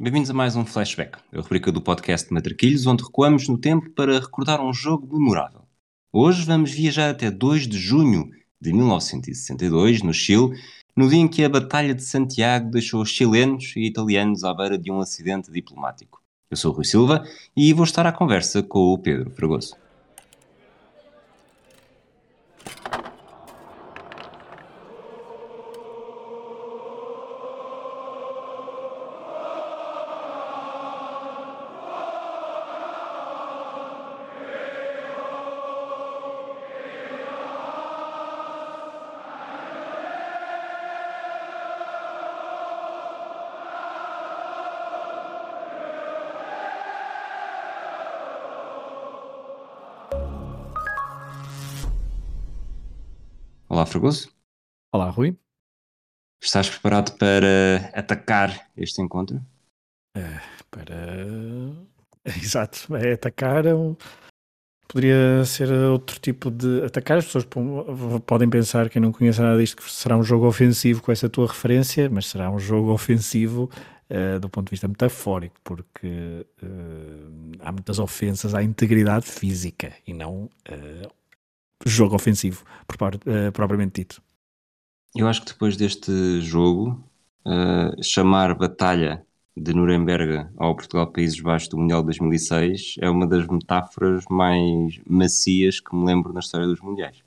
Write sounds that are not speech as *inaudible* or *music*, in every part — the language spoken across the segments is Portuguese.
bem-vindos a mais um Flashback, a rubrica do podcast Matraquilhos, onde recuamos no tempo para recordar um jogo memorável. Hoje vamos viajar até 2 de junho de 1962, no Chile, no dia em que a Batalha de Santiago deixou os chilenos e italianos à beira de um acidente diplomático. Eu sou o Rui Silva e vou estar à conversa com o Pedro Fragoso. Fragoso. Olá, Rui. Estás preparado para atacar este encontro? É, para. *laughs* Exato, é atacar. É. Poderia ser outro tipo de. Atacar, as pessoas podem pensar, quem não conhece nada disto, que será um jogo ofensivo com essa tua referência, mas será um jogo ofensivo uh, do ponto de vista metafórico, porque uh, há muitas ofensas à integridade física e não uh, jogo ofensivo, uh, propriamente dito. Eu acho que depois deste jogo, uh, chamar batalha de Nuremberg ao Portugal Países Baixos do Mundial de 2006 é uma das metáforas mais macias que me lembro na história dos Mundiais.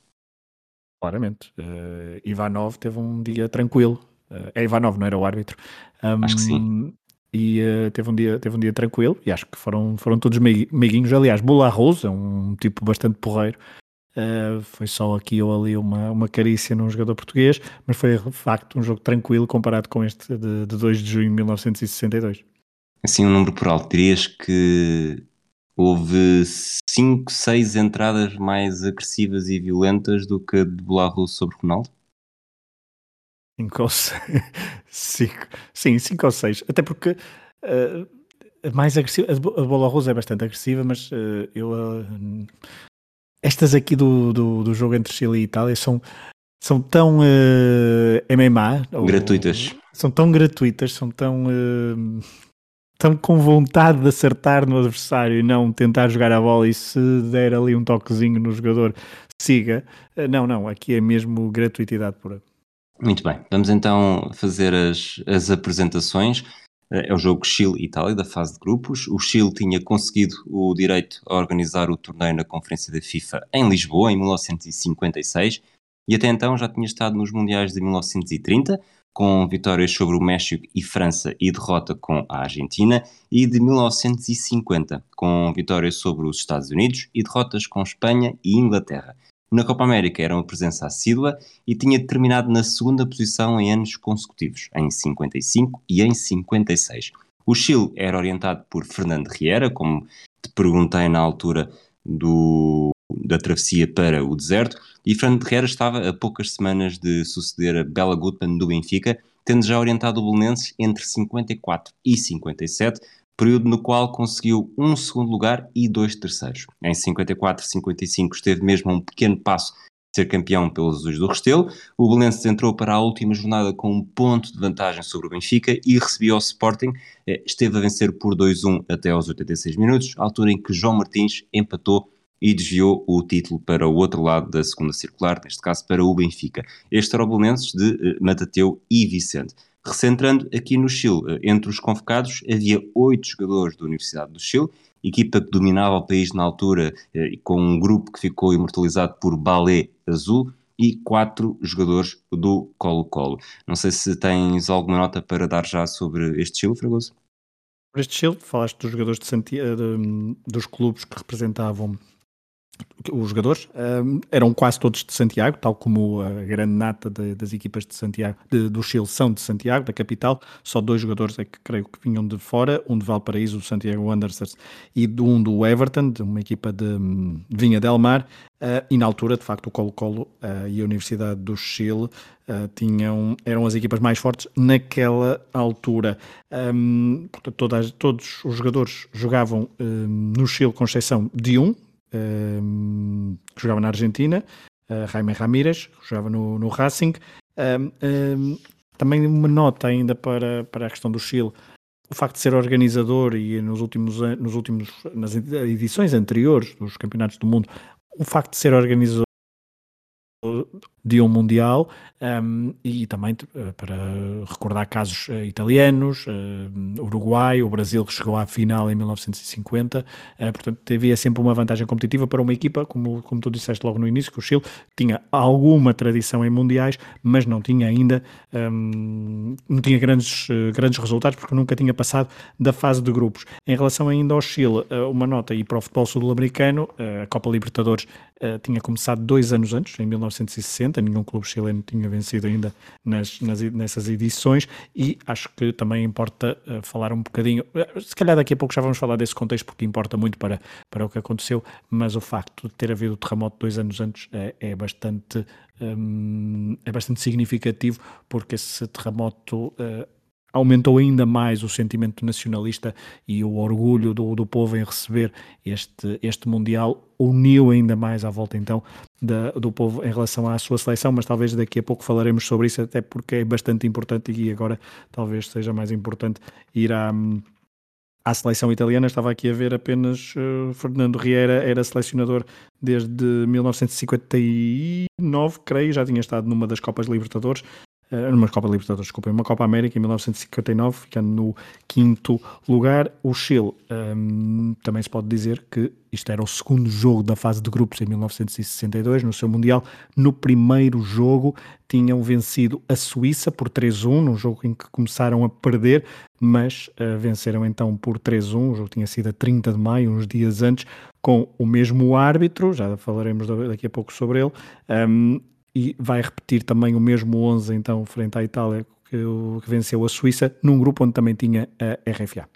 Claramente. Uh, Ivanov teve um dia tranquilo. Uh, é Ivanov, não era o árbitro. Um, acho que sim. E uh, teve, um dia, teve um dia tranquilo e acho que foram, foram todos meiguinhos. Aliás, Bula Rose é um tipo bastante porreiro. Uh, foi só aqui ou ali uma, uma carícia num jogador português, mas foi de facto um jogo tranquilo comparado com este de, de 2 de junho de 1962. Assim, um número por alto, dirias que houve 5, 6 entradas mais agressivas e violentas do que a de Belarus sobre Ronaldo? 5 ou 6. *laughs* Sim, 5 ou 6. Até porque uh, a mais agressiva, a bola rosa é bastante agressiva, mas uh, eu uh, estas aqui do, do, do, jogo entre Chile e Itália são, são tão uh, eh, MMA. Gratuitas. Ou, são tão gratuitas, são tão. Uh, tão com vontade de acertar no adversário e não tentar jogar a bola e se der ali um toquezinho no jogador, siga. Uh, não, não, aqui é mesmo gratuitidade pura. Muito bem, vamos então fazer as, as apresentações. Eh, é o jogo Chile-Itália da fase de grupos. O Chile tinha conseguido o direito a organizar o torneio na Conferência da FIFA em Lisboa em 1956 e até então já tinha estado nos Mundiais de 1930 com vitórias sobre o México e França e derrota com a Argentina, e de 1950, com vitórias sobre os Estados Unidos e derrotas com Espanha e Inglaterra. Na Copa América era uma presença assídua e tinha terminado na segunda posição em anos consecutivos, em 55 e em 56. O Chile era orientado por Fernando Riera, como te perguntei na altura do, da travessia para o deserto, e Fernando Riera estava a poucas semanas de suceder a Bela Gutmann do Benfica, tendo já orientado o Belenenses entre 54 e 57, período no qual conseguiu um segundo lugar e dois terceiros. Em 54-55 esteve mesmo um pequeno passo de ser campeão pelos Azuis do Restelo. O Belenenses entrou para a última jornada com um ponto de vantagem sobre o Benfica e recebia o Sporting. Eh, esteve a vencer por 2-1 até aos 86 minutos, altura em que João Martins empatou e desviou o título para o outro lado da segunda circular, neste caso para o Benfica. Este era o Belenenses de eh, Matateu e Vicente. Recentrando aqui no Chile, eh, entre os convocados havia oito jogadores da Universidade do Chile, equipa que dominava o país na altura, eh, com um grupo que ficou imortalizado por Balé Azul, e quatro jogadores do Colo-Colo. Não sei se tens alguma nota para dar já sobre este Chile, Fragoso? Sobre este Chile, falaste dos jogadores de Santiago, de, dos clubes que representavam os jogadores um, eram quase todos de Santiago, tal como a grande nata de, das equipas de Santiago, de, do Chile são de Santiago, da capital. Só dois jogadores é que creio que vinham de fora, um de Valparaíso, o Santiago Wanderers, e um do Everton, de uma equipa de um, Vinha del Mar. Uh, e na altura, de facto, o Colo-Colo uh, e a Universidade do Chile uh, tinham, eram as equipas mais fortes naquela altura. Um, portanto, todas, todos os jogadores jogavam hum, no Chile, com exceção de um, um, que jogava na Argentina, uh, Jaime Ramírez, que jogava no, no Racing. Um, um, também uma nota ainda para, para a questão do Chile. o facto de ser organizador e nos últimos, nos últimos nas edições anteriores dos campeonatos do mundo, o facto de ser organizador de um Mundial um, e também uh, para recordar casos uh, italianos, uh, Uruguai, o Brasil que chegou à final em 1950, portanto havia sempre uma vantagem competitiva para uma equipa, como, como tu disseste logo no início, que o Chile tinha alguma tradição em Mundiais, mas não tinha ainda um, não tinha grandes, grandes resultados porque nunca tinha passado da fase de grupos. Em relação ainda ao Chile, uma nota e para o futebol sul-americano, a Copa Libertadores tinha começado dois anos antes, em 1960, nenhum clube chileno tinha vencido ainda nas, nas, nessas edições e acho que também importa uh, falar um bocadinho, uh, se calhar daqui a pouco já vamos falar desse contexto porque importa muito para, para o que aconteceu, mas o facto de ter havido o terremoto dois anos antes é, é bastante um, é bastante significativo porque esse terremoto uh, aumentou ainda mais o sentimento nacionalista e o orgulho do, do povo em receber este, este Mundial, uniu ainda mais à volta então da, do povo em relação à sua seleção, mas talvez daqui a pouco falaremos sobre isso, até porque é bastante importante e agora talvez seja mais importante ir à, à seleção italiana. Estava aqui a ver apenas uh, Fernando Riera era selecionador desde 1959, creio, já tinha estado numa das Copas Libertadores, numa Copa Libertadores, desculpa, uma Copa América em 1959, ficando no quinto lugar. O Chile, um, também se pode dizer que isto era o segundo jogo da fase de grupos em 1962, no seu Mundial. No primeiro jogo tinham vencido a Suíça por 3-1, num jogo em que começaram a perder, mas uh, venceram então por 3-1. O jogo tinha sido a 30 de maio, uns dias antes, com o mesmo árbitro, já falaremos daqui a pouco sobre ele, um, e vai repetir também o mesmo 11 então frente à Itália que, que venceu a Suíça num grupo onde também tinha a RFA.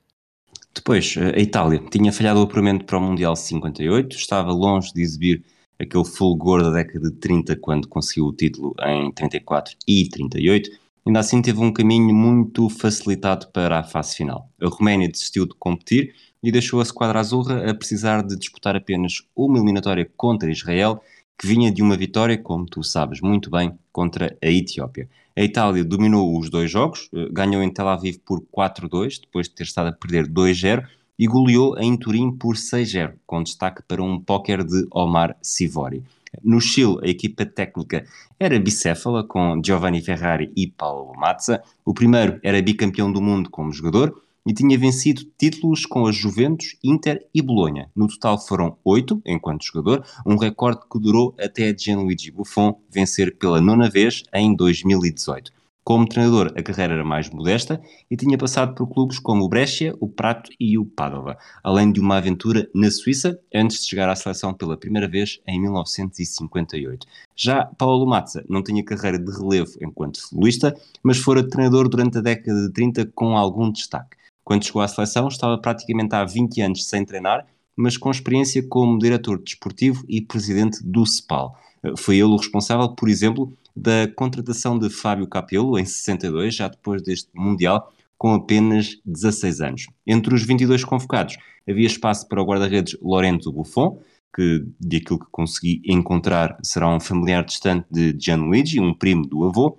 Depois, a Itália tinha falhado o apuramento para o Mundial 58, estava longe de exibir aquele fulgor da década de 30 quando conseguiu o título em 34 e 38, ainda assim teve um caminho muito facilitado para a fase final. A Roménia desistiu de competir e deixou a Squadra Azurra a precisar de disputar apenas uma eliminatória contra Israel que vinha de uma vitória, como tu sabes muito bem, contra a Etiópia. A Itália dominou os dois jogos, eh, ganhou em Tel Aviv por 4-2, depois de ter estado a perder 2-0, e goleou em Turim por 6-0, com destaque para um póquer de Omar Sivori. No Chile, a equipa técnica era bicéfala, com Giovanni Ferrari e Paulo Mazza. O primeiro era bicampeão do mundo como jogador, e tinha vencido títulos com a Juventus, Inter e Bolonha. No total foram oito enquanto jogador, um recorde que durou até Gianluigi Buffon vencer pela nona vez em 2018. Como treinador, a carreira era mais modesta e tinha passado por clubes como o Brescia, o Prato e o Padova, além de uma aventura na Suíça antes de chegar à seleção pela primeira vez em 1958. Já Paulo Mazza não tinha carreira de relevo enquanto futebolista, mas fora treinador durante a década de 30 com algum destaque. Quando chegou à seleção, estava praticamente há 20 anos sem treinar, mas com experiência como diretor desportivo e presidente do CEPAL. Eh, foi ele o responsável, por exemplo, da contratação de Fábio Capello em 62, já depois deste Mundial, com apenas 16 anos. Entre os 22 convocados, havia espaço para o guarda-redes Lorenzo Buffon, que, de aquilo que consegui encontrar, será um familiar distante de Gianluigi, um primo do avô,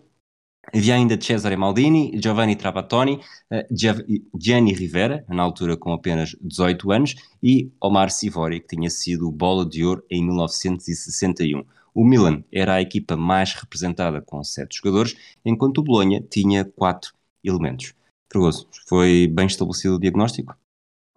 Havia ainda Cesare Maldini, Giovanni Trapattoni, uh, Gianni Rivera, na altura com apenas 18 anos, e Omar Sivori, que tinha sido bola de ouro em 1961. O Milan era a equipa mais representada com sete jogadores, enquanto o Bolonha tinha quatro elementos. Fregoso, foi bem estabelecido o diagnóstico?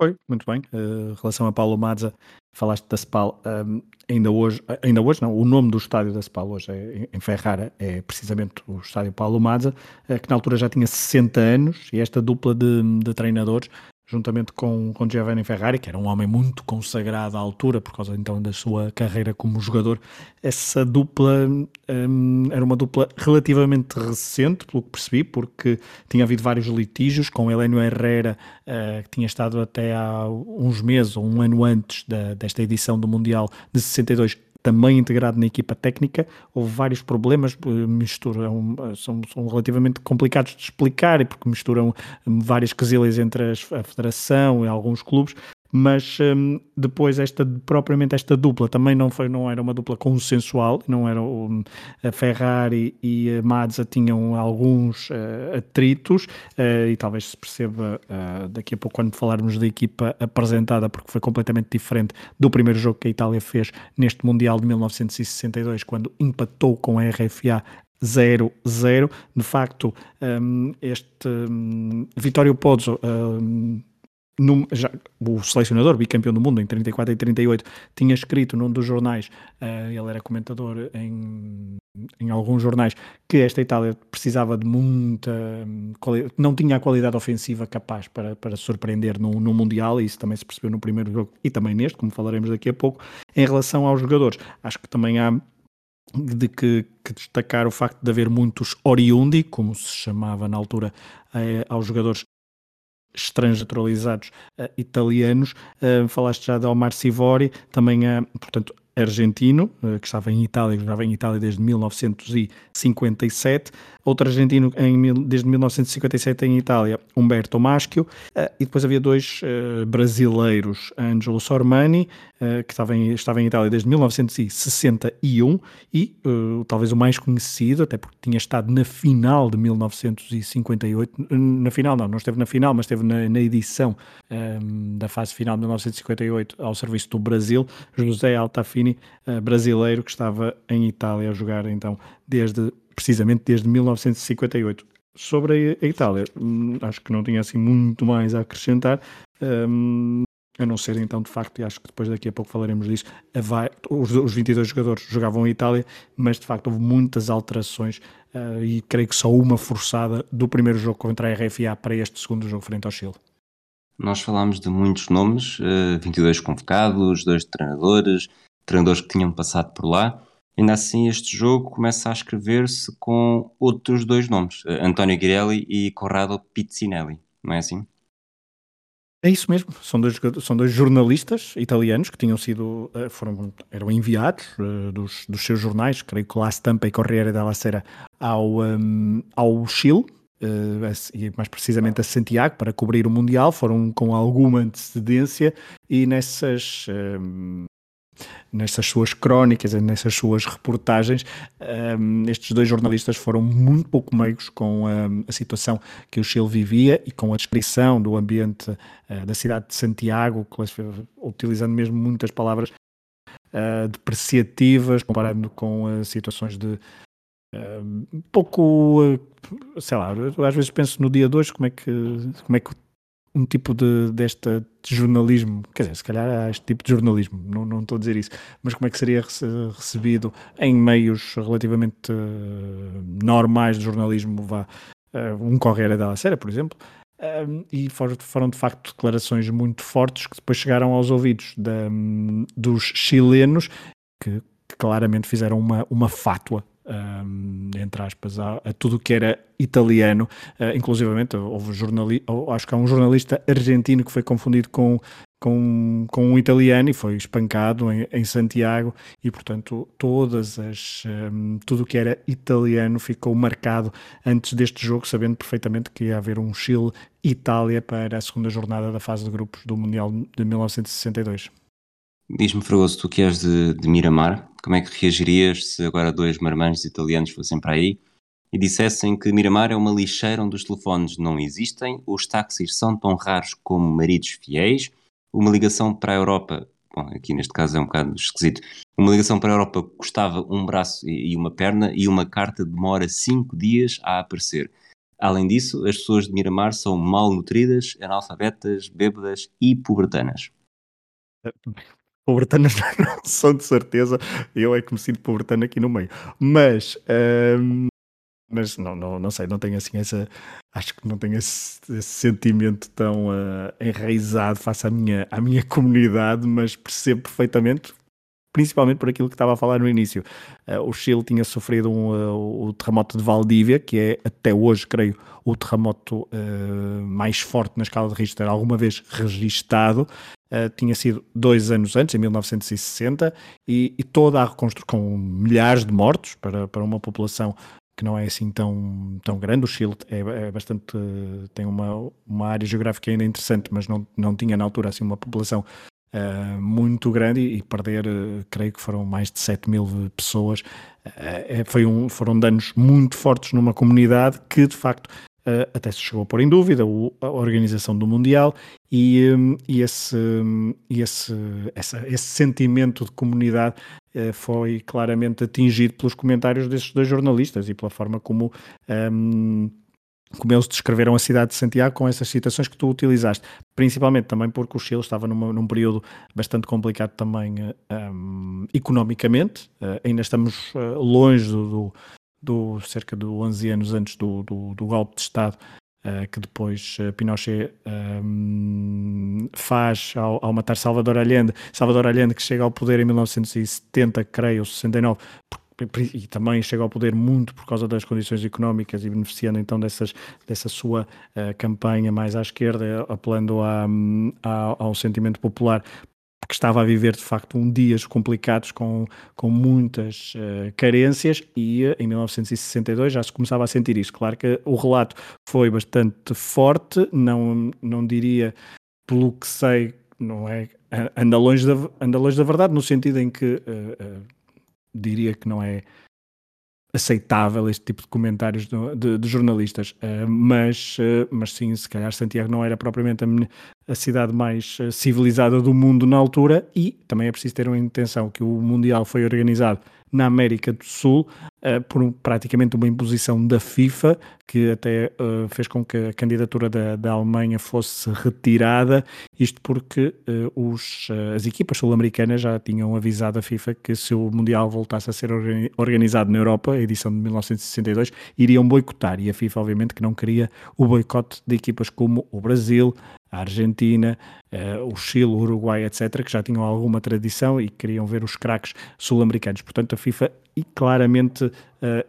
Foi, muito bem. Uh, em relação a Paulo Mazza, falaste da SPAL, um, ainda hoje, ainda hoje não, o nome do estádio da SPAL hoje é, em Ferrara é precisamente o estádio Paulo Mazza, uh, que na altura já tinha 60 anos, e esta dupla de, de treinadores juntamente com, com Giovanni Ferrari, que era um homem muito consagrado à altura, por causa então da sua carreira como jogador. Essa dupla um, era uma dupla relativamente recente, pelo que percebi, porque tinha havido vários litígios com Heleno Herrera, uh, que tinha estado até há uns meses ou um ano antes da, desta edição do Mundial de 62 também integrado na equipa técnica, houve vários problemas, eh, misturam, eh, são, são relativamente complicados de explicar, porque misturam hum, várias quesilhas entre a federação e alguns clubes, mas um, depois esta propriamente esta dupla também não foi não era uma dupla consensual não era um, a Ferrari e a Mazda tinham alguns uh, atritos uh, e talvez se perceba uh, daqui a pouco quando falarmos da equipa apresentada porque foi completamente diferente do primeiro jogo que a Itália fez neste mundial de 1962 quando empatou com a RFA 0-0 de facto um, este um, Vittorio Pozzo um, num, já, o selecionador, bicampeão do mundo em 34 e 38, tinha escrito num dos jornais, uh, ele era comentador em, em alguns jornais, que esta Itália precisava de muita. não tinha a qualidade ofensiva capaz para, para surpreender no, no Mundial, e isso também se percebeu no primeiro jogo e também neste, como falaremos daqui a pouco. Em relação aos jogadores, acho que também há de que, que, destacar o facto de haver muitos oriundi, como se chamava na altura eh, aos jogadores estrangeturalizados uh, italianos. Uh, falaste já de Omar Sivori, também, uh, portanto, argentino, que estava em Itália, que jogava em Itália desde 1957. Outro argentino em, desde 1957 em Itália, Humberto Maschio. e depois havia dois brasileiros, Angelo Sormani, que estava em, estava em Itália desde 1961 e talvez o mais conhecido, até porque tinha estado na final de 1958, na final não, não esteve na final, mas esteve na, na edição um, da fase final de 1958 ao serviço do Brasil, José Altafini brasileiro que estava em Itália a jogar então desde precisamente desde 1958. Sobre a, a Itália, hum, acho que não tinha assim muito mais a acrescentar. Um, a não ser então de facto, e acho que depois daqui a pouco falaremos disso, vai, os, os 22 jogadores jogavam em Itália, mas de facto houve muitas alterações uh, e creio que só uma forçada do primeiro jogo contra a RFA para este segundo jogo frente ao Chile. Nós falámos de muitos nomes, uh, 22 convocados, dois treinadores, treinadores que tinham passado por lá. Ainda assim, este jogo começa a escrever-se com outros dois nomes, eh, António Ghirelli e Corrado Pizzinelli, não é assim? É isso mesmo, são dois, são dois jornalistas italianos que tinham sido, eh, foram, eram enviados uh, dos, dos seus jornais, creio que La Stampa e Corriere della Sera, ao, um, ao Chile, e mais precisamente a Santiago, para cobrir o Mundial, foram com alguma antecedência e nessas, um, nessas suas crónicas, nessas suas reportagens, um, estes dois jornalistas foram muito pouco meigos com um, a situação que o Chile vivia e com a descrição do ambiente uh, da cidade de Santiago, utilizando mesmo muitas palavras uh, depreciativas, comparando com uh, situações de um pouco, sei lá, às vezes penso no dia de hoje como é que, como é que um tipo de, desta de jornalismo, quer dizer, se calhar há este tipo de jornalismo, não, não estou a dizer isso, mas como é que seria recebido em meios relativamente uh, normais de jornalismo, vá, uh, um Correia da Série, por exemplo, uh, e foram, foram, de facto declarações muito fortes que depois chegaram aos ouvidos da, um, dos chilenos que, que claramente fizeram uma, uma fátua um, entre aspas, a, a tudo que era italiano, uh, inclusivamente houve jornali acho que há um jornalista argentino que foi confundido com, com, com um italiano e foi espancado em, em Santiago e portanto todas as um, tudo que era italiano ficou marcado antes deste jogo, sabendo perfeitamente que ia haver um Chile-Itália para a segunda jornada da fase de grupos do Mundial de 1962. Diz-me, Fragoso, tu que és de, de Miramar, como é que reagirias se agora dois marmanjos italianos fossem para aí e dissessem que Miramar é uma lixeira onde os telefones não existem, os táxis são tão raros como maridos fiéis, uma ligação para a Europa, bom, aqui neste caso é um bocado esquisito, uma ligação para a Europa custava um braço e uma perna e uma carta demora cinco dias a aparecer. Além disso, as pessoas de Miramar são mal nutridas, analfabetas, bêbadas e pubertanas. Pobretanas *laughs* não são de certeza, eu é que me sinto pobretano aqui no meio. Mas, um, mas não, não, não sei, não tenho assim essa. Acho que não tenho esse, esse sentimento tão uh, enraizado face à minha, à minha comunidade, mas percebo perfeitamente, principalmente por aquilo que estava a falar no início. Uh, o Chile tinha sofrido um, uh, o terremoto de Valdívia, que é até hoje, creio, o terremoto uh, mais forte na escala de Richter alguma vez registado. Uh, tinha sido dois anos antes, em 1960, e, e toda a reconstrução, com milhares de mortos para, para uma população que não é assim tão, tão grande. O Chile é, é bastante. tem uma, uma área geográfica ainda interessante, mas não, não tinha na altura assim uma população uh, muito grande e, perder, uh, creio que foram mais de 7 mil pessoas. Uh, foi um, foram danos muito fortes numa comunidade que de facto Uh, até se chegou a pôr em dúvida o, a organização do Mundial e, um, e, esse, um, esse, essa, esse sentimento de comunidade uh, foi claramente atingido pelos comentários desses dois jornalistas e pela forma como, um, como eles descreveram a cidade de Santiago com essas citações que tu utilizaste, principalmente também porque o Chile estava numa, num período bastante complicado também uh, economicamente, ainda estamos longe do, do do cerca de 11 anos antes do, do, do golpe de Estado uh, que depois uh, Pinochet um, faz ao, ao, matar Salvador Allende. Salvador Allende que chega ao poder em 1970, creio, 69, e também chega ao poder muito por causa das condições económicas e beneficiando então dessas, dessa sua uh, campanha mais à esquerda, apelando a, a, ao sentimento popular que estava a viver de facto um dias complicados com, com muitas uh, carências e uh, em 1962 já se começava a sentir isso. Claro que o relato foi bastante forte, não, não diria pelo que sei, não é, anda longe da, anda longe da verdade, no sentido em que uh, diria que não é aceitável este tipo de comentários de, de, de jornalistas, uh, mas, uh, mas sim, se calhar Santiago não era propriamente a, a, cidade mais uh, civilizada do mundo na altura e também é preciso ter uma intenção que o Mundial foi organizado na América do Sul, uh, por praticamente uma imposição da FIFA, que até uh, fez com que a candidatura da, da Alemanha fosse retirada, isto porque uh, os, as equipas sul-americanas já tinham avisado a FIFA que se o Mundial voltasse a ser organizado na Europa, a edição de 1962, iriam boicotar, e a FIFA obviamente que não queria o boicote de equipas como o Brasil, a Argentina, uh, o Chile, o Uruguai, etc., que já tinham alguma tradição e queriam ver os craques sul-americanos. Portanto, a FIFA claramente uh,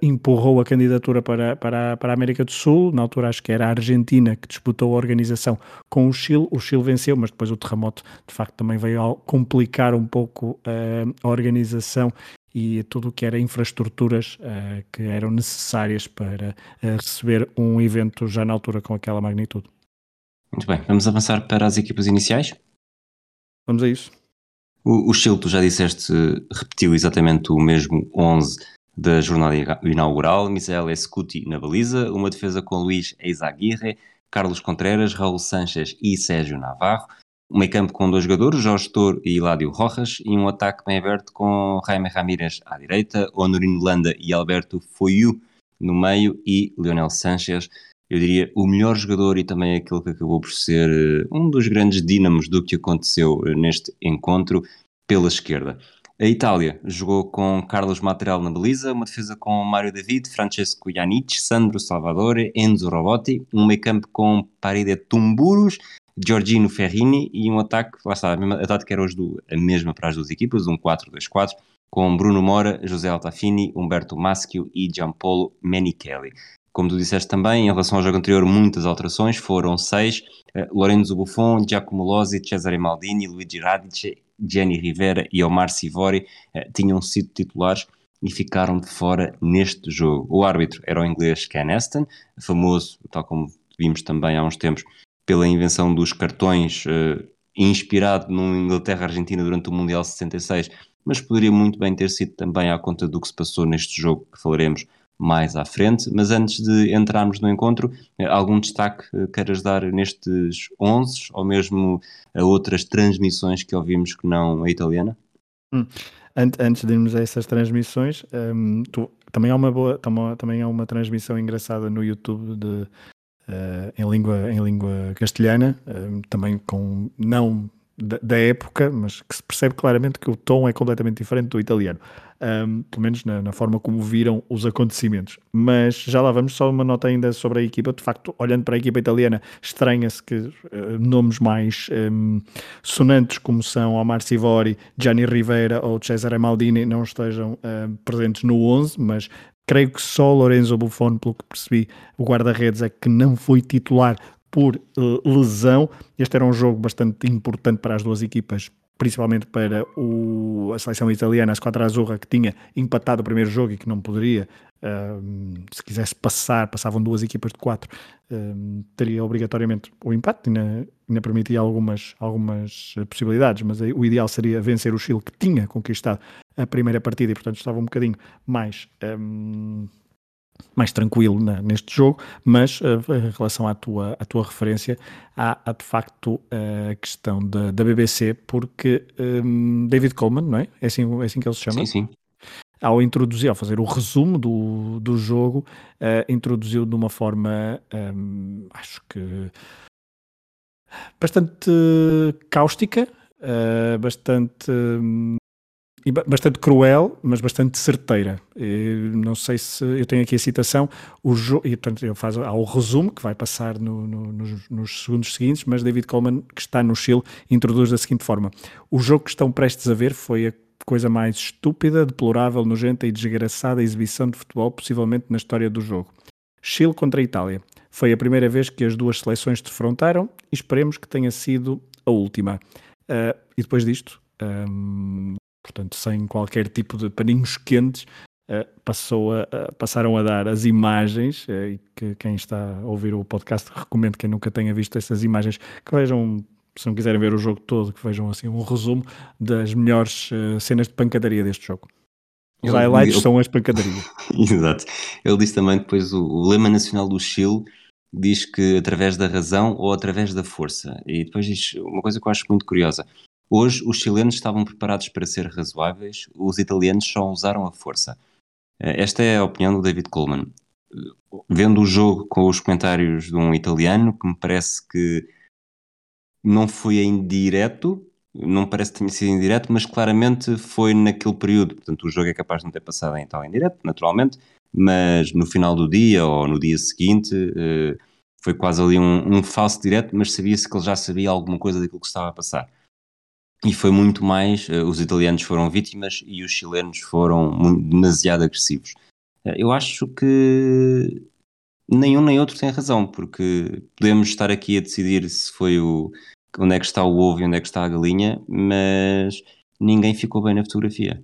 empurrou a candidatura para, para, para a América do Sul. Na altura, acho que era a Argentina que disputou a organização com o Chile. O Chile venceu, mas depois o terremoto, de facto, também veio complicar um pouco uh, a organização e tudo o que era infraestruturas uh, que eram necessárias para receber um evento já na altura com aquela magnitude. Muito bem, vamos avançar para as equipas iniciais? Vamos a isso. O, o Chile, tu já disseste, repetiu exatamente o mesmo 11 da jornada inaugural. Misael Escuti na baliza, uma defesa com Luís Eizaguirre, Carlos Contreras, Raul Sanches e Sérgio Navarro. Um meio campo com dois jogadores, Jorge Tor e Hiládio Rojas, e um ataque bem aberto com Jaime Ramírez à direita, Honorino Landa e Alberto Foiu no meio e Leonel Sanches eu diria, o melhor jogador e também aquele que acabou por ser eh, um dos grandes dínamos do que aconteceu eh, neste encontro pela esquerda. A Itália jogou com Carlos Material na baliza, uma defesa com Mário David, Francesco Janic, Sandro Salvadore, Enzo Robotti, um meio campo com Parede Tumburos, Giorgino Ferrini e um ataque, lá está, a, mesma, a tática era hoje do, a mesma para as duas equipas, um 4-2-4, com Bruno Mora, José Altafini, Humberto Maschio e Giampolo Menichelli. Como tu disseste também, em relação ao jogo anterior, muitas alterações, foram seis. Uh, Lorenzo Buffon, Giacomo Lozzi, Cesare Maldini, Luigi Radice, Gianni Rivera e Omar Sivori uh, tinham sido titulares e ficaram de fora neste jogo. O árbitro era o inglês Ken Aston, famoso, tal como vimos também há uns tempos, pela invenção dos cartões, uh, inspirado no Inglaterra-Argentina durante o Mundial 66, mas poderia muito bem ter sido também à conta do que se passou neste jogo, que falaremos mais à frente. Mas antes de entrarmos no encontro, eh, algum destaque eh, queiras dar nestes 11 ou mesmo a outras transmissões que ouvimos que não a italiana? Hum. Antes de irmos a essas transmissões, um, tu, também, há uma boa, também há uma transmissão engraçada no YouTube de, uh, em, língua, em língua castelhana, um, também com não da, da, época, mas que se percebe claramente que o tom é completamente diferente do italiano um, pelo menos na, na, forma como viram os acontecimentos. Mas já lá vamos, só uma nota ainda sobre a equipa. De facto, olhando para a equipa italiana, estranha-se que uh, nomes mais um, sonantes como são Omar Sivori, Gianni Rivera ou Cesare Maldini não estejam uh, presentes no 11, mas creio que só Lorenzo Buffon, pelo que percebi, o guarda-redes é que não foi titular por uh, lesão. Este era um jogo bastante importante para as duas equipas principalmente para o, a seleção italiana, a Squadra Azurra, que tinha empatado o primeiro jogo e que não poderia, uh, se quisesse passar, passavam duas equipas de quatro, uh, teria obrigatoriamente o empate, ainda, ainda permitia algumas, algumas possibilidades, mas o ideal seria vencer o Chile, que tinha conquistado a primeira partida e, portanto, estava um bocadinho mais. Um, mais tranquilo na, neste jogo, mas uh, em relação à tua, à tua referência, há, há de facto a questão da, da BBC, porque um, David Coleman, não é? É assim, é assim que ele se chama? Sim, sim. Ao introduzir, ao fazer o resumo do, do jogo, uh, introduziu de uma forma, um, acho que bastante cáustica, bastante um, bastante cruel, mas bastante certeira. E não sei se eu tenho aqui a citação, o jogo, e portanto ele faz há o resumo que vai passar no, no, nos, nos, segundos seguintes, mas David Coleman, que está no Chile, introduz da seguinte forma: o jogo que estão prestes a ver foi a coisa mais estúpida, deplorável, nojenta e desgraçada exibição de futebol possivelmente na história do jogo. Chile contra Itália. Foi a primeira vez que as duas seleções se defrontaram e esperemos que tenha sido a última. Uh, e depois disto, um, portanto, sem qualquer tipo de paninhos quentes, uh, passou a, passaram a dar as imagens, uh, e que quem está a ouvir o podcast recomendo quem nunca tenha visto essas imagens, que vejam, se não quiserem ver o jogo todo, que vejam assim um resumo das melhores eh, cenas de pancadaria deste jogo. Os highlights são as pancadarias. *laughs* Exato. Ele disse também depois o, o lema nacional do Chile diz que através da razão ou através da força. E depois diz uma coisa que eu acho muito curiosa. Hoje, os chilenos estavam preparados para ser razoáveis, os italianos só usaram a força. Eh, esta é a opinião do David Coleman. Vendo o jogo com os comentários de um italiano, que me parece que não foi em direto, não parece que tenha sido em direto, mas claramente foi naquele período. Portanto, o jogo é capaz de não ter passado em tal em direto, naturalmente, mas no final do dia ou no dia seguinte eh, foi quase ali um, um falso direto, mas sabia-se que ele já sabia alguma coisa daquilo que estava a passar e foi muito mais, uh, os italianos foram vítimas e os chilenos foram demasiado agressivos. Uh, eu acho que nenhum nem outro tem razão, porque podemos estar aqui a decidir se foi o onde é que está o ovo e onde é que está a galinha, mas ninguém ficou bem na fotografia.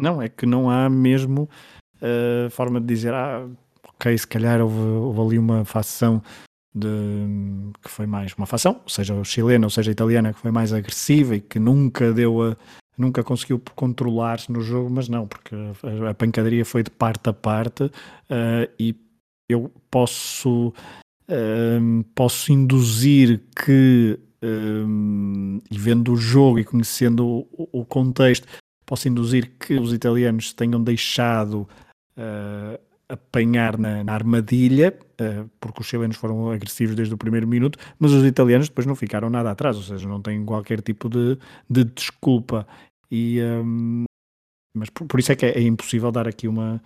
Não, é que não há mesmo uh, forma de dizer, ah, ok, se calhar houve, houve ali uma facção de, que foi mais uma facção, seja chilena ou seja italiana, que foi mais agressiva e que nunca deu a, nunca conseguiu controlar-se no jogo, mas não, porque a, pancadaria foi de parte a parte uh, e eu posso uh, posso induzir que uh, e vendo o jogo e conhecendo o, o, contexto, posso induzir que os italianos tenham deixado uh, apanhar na, na armadilha, porque os chilenos foram agressivos desde o primeiro minuto, mas os italianos depois não ficaram nada atrás, ou seja, não têm qualquer tipo de, de desculpa. E, um, mas por, por, isso é que é, é, impossível dar aqui uma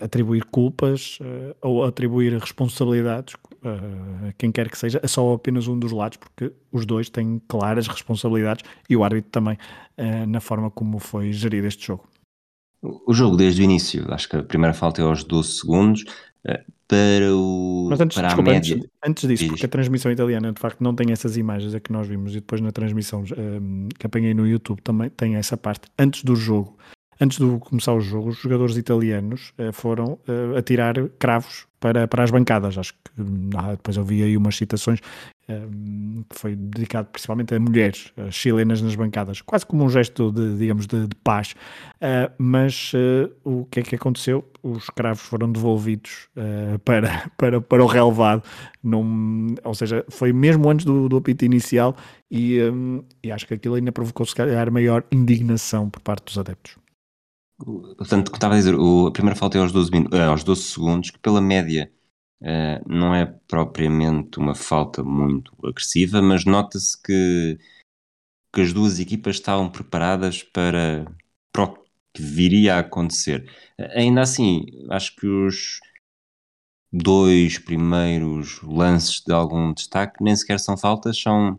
atribuir culpas uh, ou atribuir responsabilidades uh, a quem quer que seja, é só apenas um dos lados, porque os dois têm claras responsabilidades e o árbitro também na forma como foi gerido este jogo. O jogo desde o início, acho que a primeira falta é aos 12 segundos, eh, para o Mas antes, para desculpa, antes, antes disso, porque a transmissão italiana de facto não tem essas imagens é que nós vimos e depois na transmissão um, eh, que apanhei no YouTube também tem essa parte. Antes do jogo, antes de começar o jogo, os jogadores italianos uh, foram uh, atirar cravos para, para as bancadas. Acho que ah, depois eu vi aí umas citações um, que foi dedicado principalmente a mulheres uh, chilenas nas bancadas, quase como um gesto de, digamos, de, de paz. Uh, mas uh, o que é que aconteceu? Os cravos foram devolvidos para, *laughs* para, para o relevado, num, ou seja, foi mesmo antes do, do apito inicial e, um, e acho que aquilo ainda provocou, se calhar, maior indignação por parte dos adeptos. Portanto, estava a dizer, o, a primeira falta é aos 12, aos 12 segundos, que pela média Uh, não é propriamente uma falta muito agressiva, mas nota-se que, que as duas equipas estavam preparadas para, para o que viria a acontecer. Uh, ainda assim, acho que os dois primeiros lances de algum destaque nem sequer são faltas, são,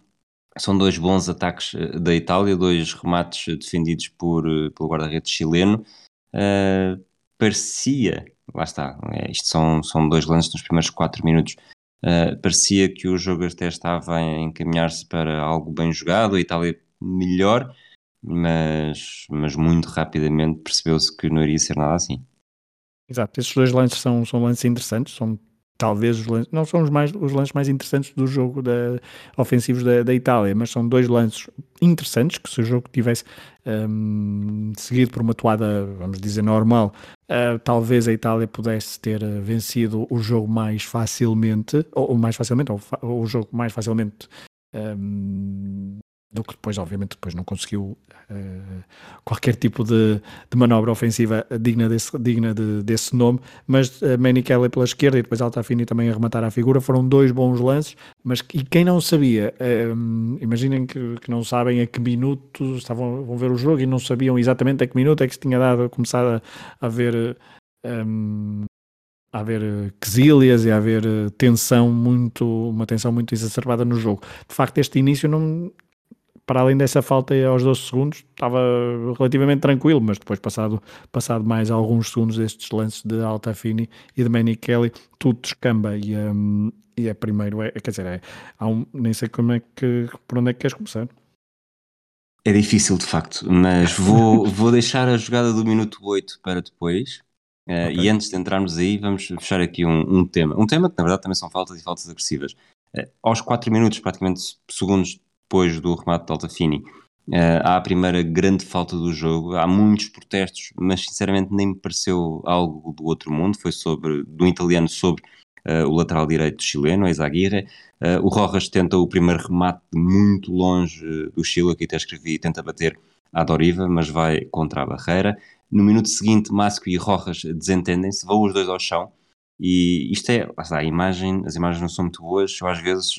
são dois bons ataques eh, da Itália, dois remates defendidos por, pelo guarda-redes chileno. Uh, parecia lá está, é, isto são, são dois lances nos primeiros 4 minutos. Uh, parecia que o jogo até estava a encaminhar-se para algo bem jogado, a Itália melhor, mas, mas muito rapidamente percebeu-se que não iria ser nada assim. Exato, esses dois lances são, são lances interessantes, são talvez os lances, não são os, mais, os lances mais interessantes do jogo da, ofensivos da, da Itália, mas são dois lances interessantes que se o jogo tivesse um, seguido por uma toada, vamos dizer, normal, uh, talvez a Itália pudesse ter uh, vencido o jogo mais facilmente, ou, ou mais facilmente, ou, ou, o jogo mais facilmente um, do que depois, obviamente, depois não conseguiu uh, qualquer tipo de, de, manobra ofensiva digna desse, digna de, desse nome, mas uh, Manny Kelly pela esquerda e depois Altafini também a rematar a figura, foram dois bons lances, mas e quem não sabia, uh, imaginem que, que, não sabem a que minuto estavam vão ver o jogo e não sabiam exatamente a que minuto é que se tinha dado, começado a, a ver um, a haver quesílias e a haver tensão muito, uma tensão muito exacerbada no jogo. De facto, este início não, para além dessa falta aos 12 segundos, estava relativamente tranquilo, mas depois, passado, passado mais alguns segundos destes lances de Altafini e de Manny Kelly, tudo descamba e, um, e é primeiro, é, quer dizer, é, um, nem sei como é que, por onde é que queres começar. É difícil de facto, mas vou, *laughs* vou deixar a jogada do minuto 8 para depois. Uh, okay. E antes de entrarmos aí, vamos fechar aqui um, um, tema. Um tema que na verdade também são faltas e faltas agressivas. Uh, aos 4 minutos, praticamente segundos depois do remate de Altafini. Uh, há a primeira grande falta do jogo, há muitos protestos, mas sinceramente nem me pareceu algo do outro mundo, foi sobre, do italiano sobre uh, o lateral direito chileno, Ezaguirre. Uh, o Rojas tenta o primeiro remate muito longe do Chile, aqui até escrevi, tenta bater a Doriva, mas vai contra a barreira. No minuto seguinte, Masco e Rojas desentendem-se, vão os dois ao chão, e isto é, a imagem, as imagens não são muito boas, eu às vezes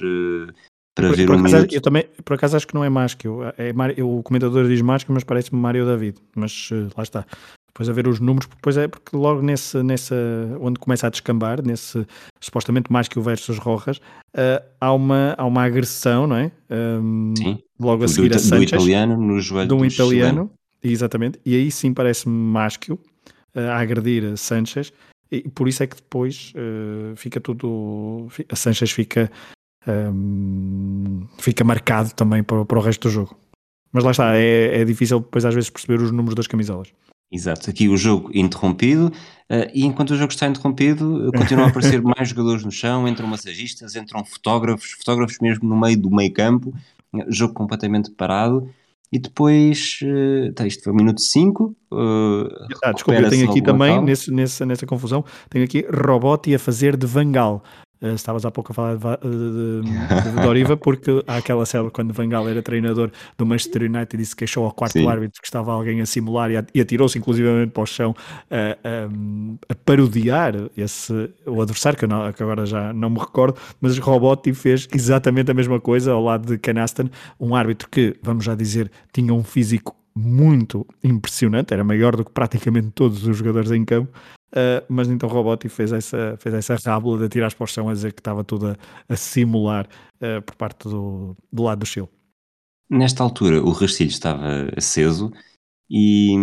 para por, ver por um acaso, minuto. Eu também, por acaso acho que não é Másquio, é, é, o comentador diz Másquio, mas parece-me Mário David, mas uh, lá está. Depois a ver os números, depois é porque logo nesse, nessa, onde começa a descambar, nesse supostamente Másquio versus Rojas, uh, há, uma, há uma agressão, não é? Um, sim. Logo a seguir do, a Sanchez. Do italiano no joelho de um italiano, chileno. exatamente, e aí sim parece-me Másquio uh, a agredir Sanchez, e por isso é que depois uh, fica tudo. A Sanchez fica um, fica marcado também para, para, o resto do jogo. Mas lá está, é, é, difícil depois às vezes perceber os números das camisolas. Exato, aqui o jogo interrompido uh, e enquanto o jogo está interrompido continuam a aparecer *laughs* mais jogadores no chão, entram massagistas, entram fotógrafos, fotógrafos mesmo no meio do meio campo, jogo completamente parado e depois, uh, isto foi o minuto 5. Uh, ah, desculpa, eu tenho aqui também, nesse, nessa, nessa confusão, tenho aqui Roboti a fazer de Vangal. Uh, estavas há pouco a falar de, de, de, de *laughs* Doriva, porque há aquela célula quando Van Gaal era treinador do Manchester United e se queixou ao quarto Sim. árbitro que estava alguém a simular e, atirou-se inclusivamente para o chão a, a parodiar esse, o adversário, que, não, que, agora já não me recordo, mas Robotti fez exatamente a mesma coisa ao lado de Canaston, um árbitro que, vamos já dizer, tinha um físico muito impressionante, era maior do que praticamente todos os jogadores em campo, Uh, mas então Roboti fez essa, fez essa rábula de atirar para o chão a dizer que estava tudo a, a simular uh, por parte do, do lado do Chile. Nesta altura o rastilho estava aceso e,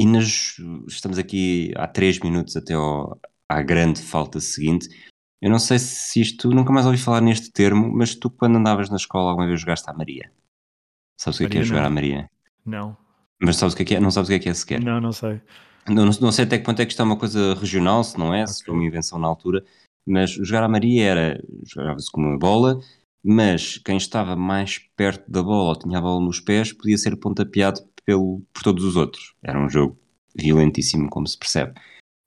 e nas, estamos aqui há 3 minutos até ao, à grande falta seguinte. Eu não sei se isto, nunca mais ouvi falar neste termo, mas tu quando andavas na escola alguma vez jogaste à Maria? Sabes o que é, que é jogar à Maria? Não. Mas sabes o que é que é? Não sabes o que é que é sequer? Não, não sei. Não, não sei até que ponto é que isto é uma coisa regional, se não é, okay. se foi uma invenção na altura, mas jogar a Maria era, jogava-se com uma bola, mas quem estava mais perto da bola ou tinha a bola nos pés podia ser pontapeado pelo, por todos os outros. Era um jogo violentíssimo, como se percebe.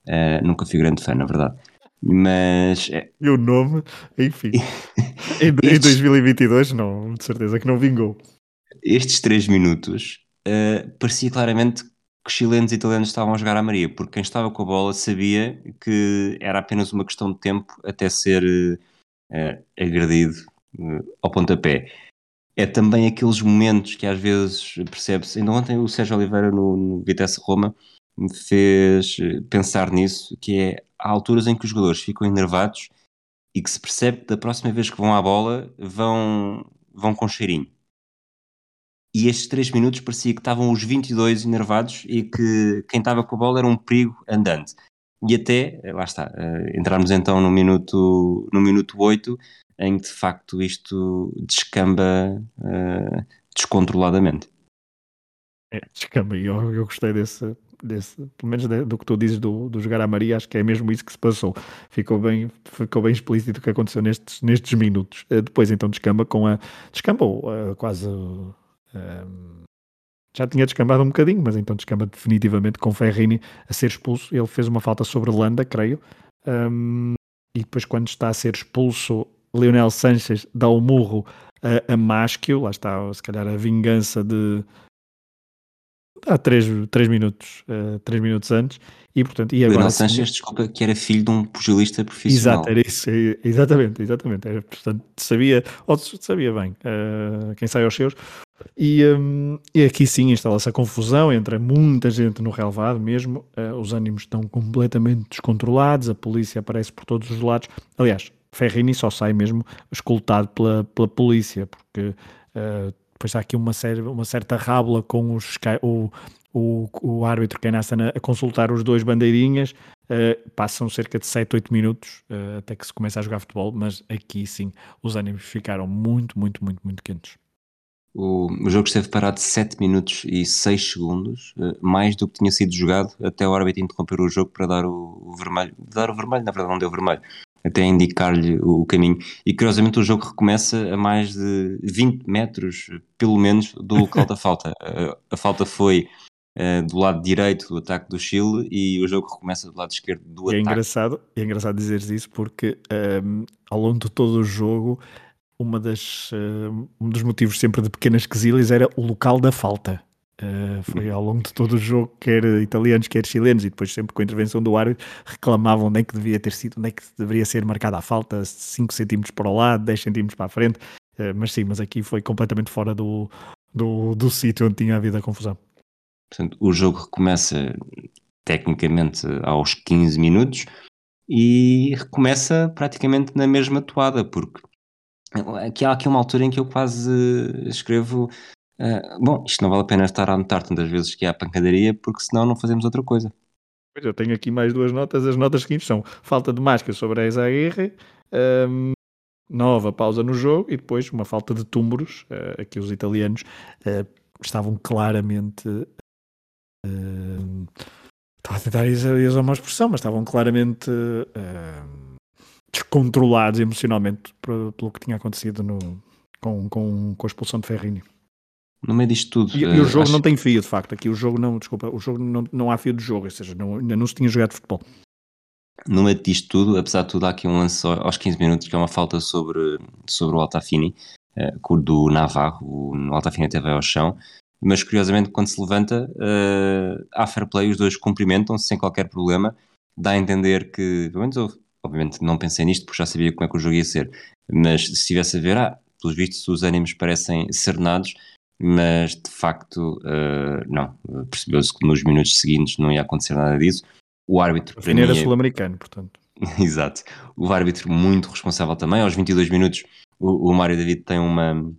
Uh, nunca fui grande fã, na verdade. Mas. É... E o nome, enfim. *laughs* em, em 2022, não, de certeza que não vingou. Estes 3 minutos uh, parecia claramente que chilenos e italianos estavam a jogar à Maria, porque quem estava com a bola sabia que era apenas uma questão de tempo até ser uh, agredido uh, ao pontapé. É também aqueles momentos que às vezes percebe-se. Ainda ontem o Sérgio Oliveira no, no Vitesse Roma me fez pensar nisso, que é há alturas em que os jogadores ficam enervados e que se percebe que da próxima vez que vão à bola vão, vão com cheirinho e estes 3 minutos parecia que estavam os 22 enervados e que quem estava com a bola era um perigo andante. E até, lá está, uh, entrarmos então no minuto, no minuto 8, em que de facto isto descamba uh, descontroladamente. É, descamba, eu, eu gostei desse, desse, pelo menos do que tu dizes do, do jogar a Maria, acho que é mesmo isso que se passou. Ficou bem, ficou bem explícito o que aconteceu nestes, nestes minutos. Depois então descamba com a. Descambou uh, quase. Uh, já tinha descambado um bocadinho, mas então descamba definitivamente com Ferrini a ser expulso. Ele fez uma falta sobre Landa, creio. Um, e depois, quando está a ser expulso, Lionel Sanches dá o um murro a, a Maschio. Lá está, se calhar, a vingança de, há 3, três minutos, uh, três minutos antes. E, portanto, e agora, Sanches, desculpa, que era filho de um pugilista profissional. Exato, era isso, exatamente, exatamente. Era, portanto, sabia, ou sabia bem uh, quem sai aos seus. E, um, e aqui sim instala-se a confusão, entra muita gente no relevado mesmo, uh, os ânimos estão completamente descontrolados, a polícia aparece por todos os lados. Aliás, Ferrini só sai mesmo escoltado pela, pela polícia, porque uh, depois há aqui uma, uma certa rábula com os, o, o, o árbitro Kenassana a consultar os dois bandeirinhas. Uh, passam cerca de 7, 8 minutos uh, até que se começa a jogar futebol, mas aqui sim os ânimos ficaram muito, muito, muito, muito quentes. O, o jogo esteve parado 7 minutos e 6 segundos, uh, mais do que tinha sido jogado até o árbitro interromper o jogo para dar o, o vermelho. Dar o vermelho, na verdade, não deu vermelho até indicar-lhe o, caminho. E curiosamente o jogo recomeça a mais de 20 metros, pelo menos, do local da falta. A, *laughs* a falta foi uh, do lado direito do ataque do Chile e o jogo recomeça do lado esquerdo do é ataque. Engraçado, é engraçado dizeres isso porque um, ehm, ao longo de todo o jogo uma das, uh, um dos motivos sempre de pequenas quesilhas era o local da falta. Uh, foi ao longo de todo o jogo, quer italianos, quer chilenos, e depois sempre com a intervenção do árbitro, reclamavam onde é que devia ter sido, onde é que deveria ser marcada a falta, 5 centímetros para o lado, 10 centímetros para a frente, uh, mas sim, mas aqui foi completamente fora do, do, do sítio onde tinha havido a confusão. Portanto, o jogo recomeça tecnicamente aos 15 minutos e recomeça praticamente na mesma toada, porque aqui há aqui uma altura em que eu quase escrevo Uh, bom, isto não vale a pena estar a anotar tantas vezes que há pancadaria, porque senão não fazemos outra coisa. Pois eu tenho aqui mais duas notas. As notas seguintes são falta de máscara sobre a Ezaguirre, um, nova pausa no jogo e depois uma falta de túmuros. Uh, aqui os italianos uh, estavam claramente. Uh, estava a tentar usar uma expressão, mas estavam claramente descontrolados emocionalmente pelo que tinha acontecido no, com, com, com a expulsão de Ferrini no meio disto tudo. E, e o jogo acho... não tem fio, de facto. Aqui o jogo não, desculpa, o jogo não, não há fio de jogo, ou seja, não, ainda não se tinha jogado futebol. No meio disto tudo, apesar de tudo, há aqui um lance aos 15 minutos que é uma falta sobre, sobre o Altafini, uh, do Navarro. O Altafini até vai ao chão, mas curiosamente, quando se levanta, uh, há fair play, os dois cumprimentam-se sem qualquer problema. Dá a entender que, pelo menos eu, obviamente, não pensei nisto porque já sabia como é que o jogo ia ser, mas se estivesse a ver, ah, pelos vistos, os ânimos parecem serenados mas de facto uh, não, percebeu-se que nos minutos seguintes não ia acontecer nada disso. O árbitro para mim é... sul-americano, portanto. *laughs* Exato. O árbitro muito responsável também. Aos 22 minutos o, o Mário David tem uma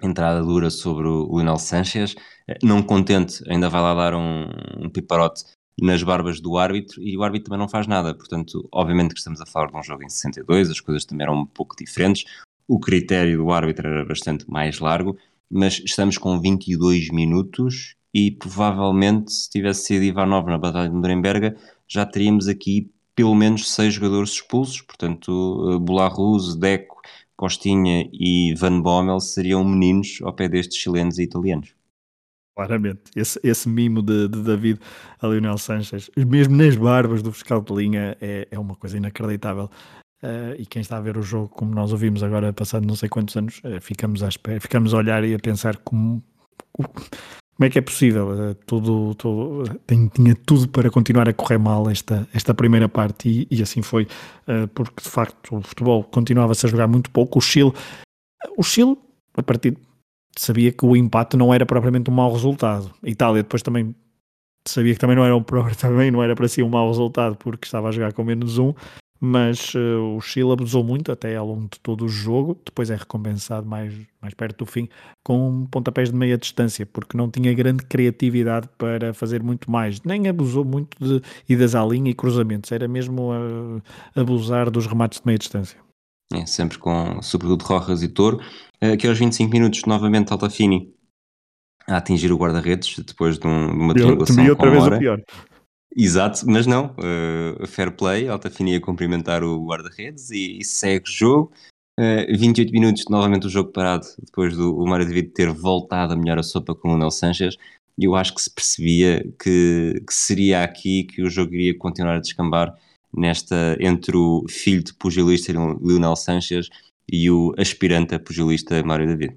entrada dura sobre o Lionel Sanchez. Eh, não contente, ainda vai lá dar um, um piparote nas barbas do árbitro e o árbitro também não faz nada. Portanto, obviamente que estamos a falar de um jogo em 62, as coisas também eram um pouco diferentes. O critério do árbitro era bastante mais largo mas estamos com 22 minutos e provavelmente se tivesse sido Ivanov na Batalha de Nuremberg já teríamos aqui pelo menos seis jogadores expulsos, portanto Bularus, Deco, Costinha e Van Bommel seriam meninos ao pé destes chilenos e italianos. Claramente, esse, esse mimo de, de, David a Lionel Sanchez, mesmo nas barbas do fiscal de linha, é, é uma coisa inacreditável. Uh, e quem está a ver o jogo, como nós ouvimos agora, passado não sei quantos anos, uh, ficamos, à espera, ficamos a olhar e a pensar como, como é que é possível. Uh, tudo, tudo tem, tinha tudo para continuar a correr mal esta, esta primeira parte e, e assim foi, porque de facto o futebol continuava-se a jogar muito pouco. O Chile, o Chile, a partir sabia que o empate não era propriamente um mau resultado. A Itália depois também sabia que também não era um *laughs* também não era para si um mau resultado porque estava a jogar com menos um mas uh, o Chile abusou muito até ao longo de todo o jogo, depois é recompensado mais, mais perto do fim com pontapés de meia distância, porque não tinha grande criatividade para fazer muito mais, nem abusou muito de idas à linha e cruzamentos, era mesmo uh, abusar dos remates de meia distância. É, sempre com sobretudo Rojas e Toro. Aqui aos 25 minutos, novamente Altafini a atingir o guarda-redes depois de, um, de uma triangulação outra vez o pior. Exato, mas não, uh, fair play, Altafini a cumprimentar o guarda-redes e, e, segue o jogo. Uh, eh, 28 minutos, novamente o jogo parado, depois do o Mário David ter voltado a melhor a sopa com o Nel Sanchez. E eu acho que se percebia que, que seria aqui que o jogo iria continuar a descambar nesta entre o filho de pugilista Lionel Sanchez e o aspirante a pugilista Mário David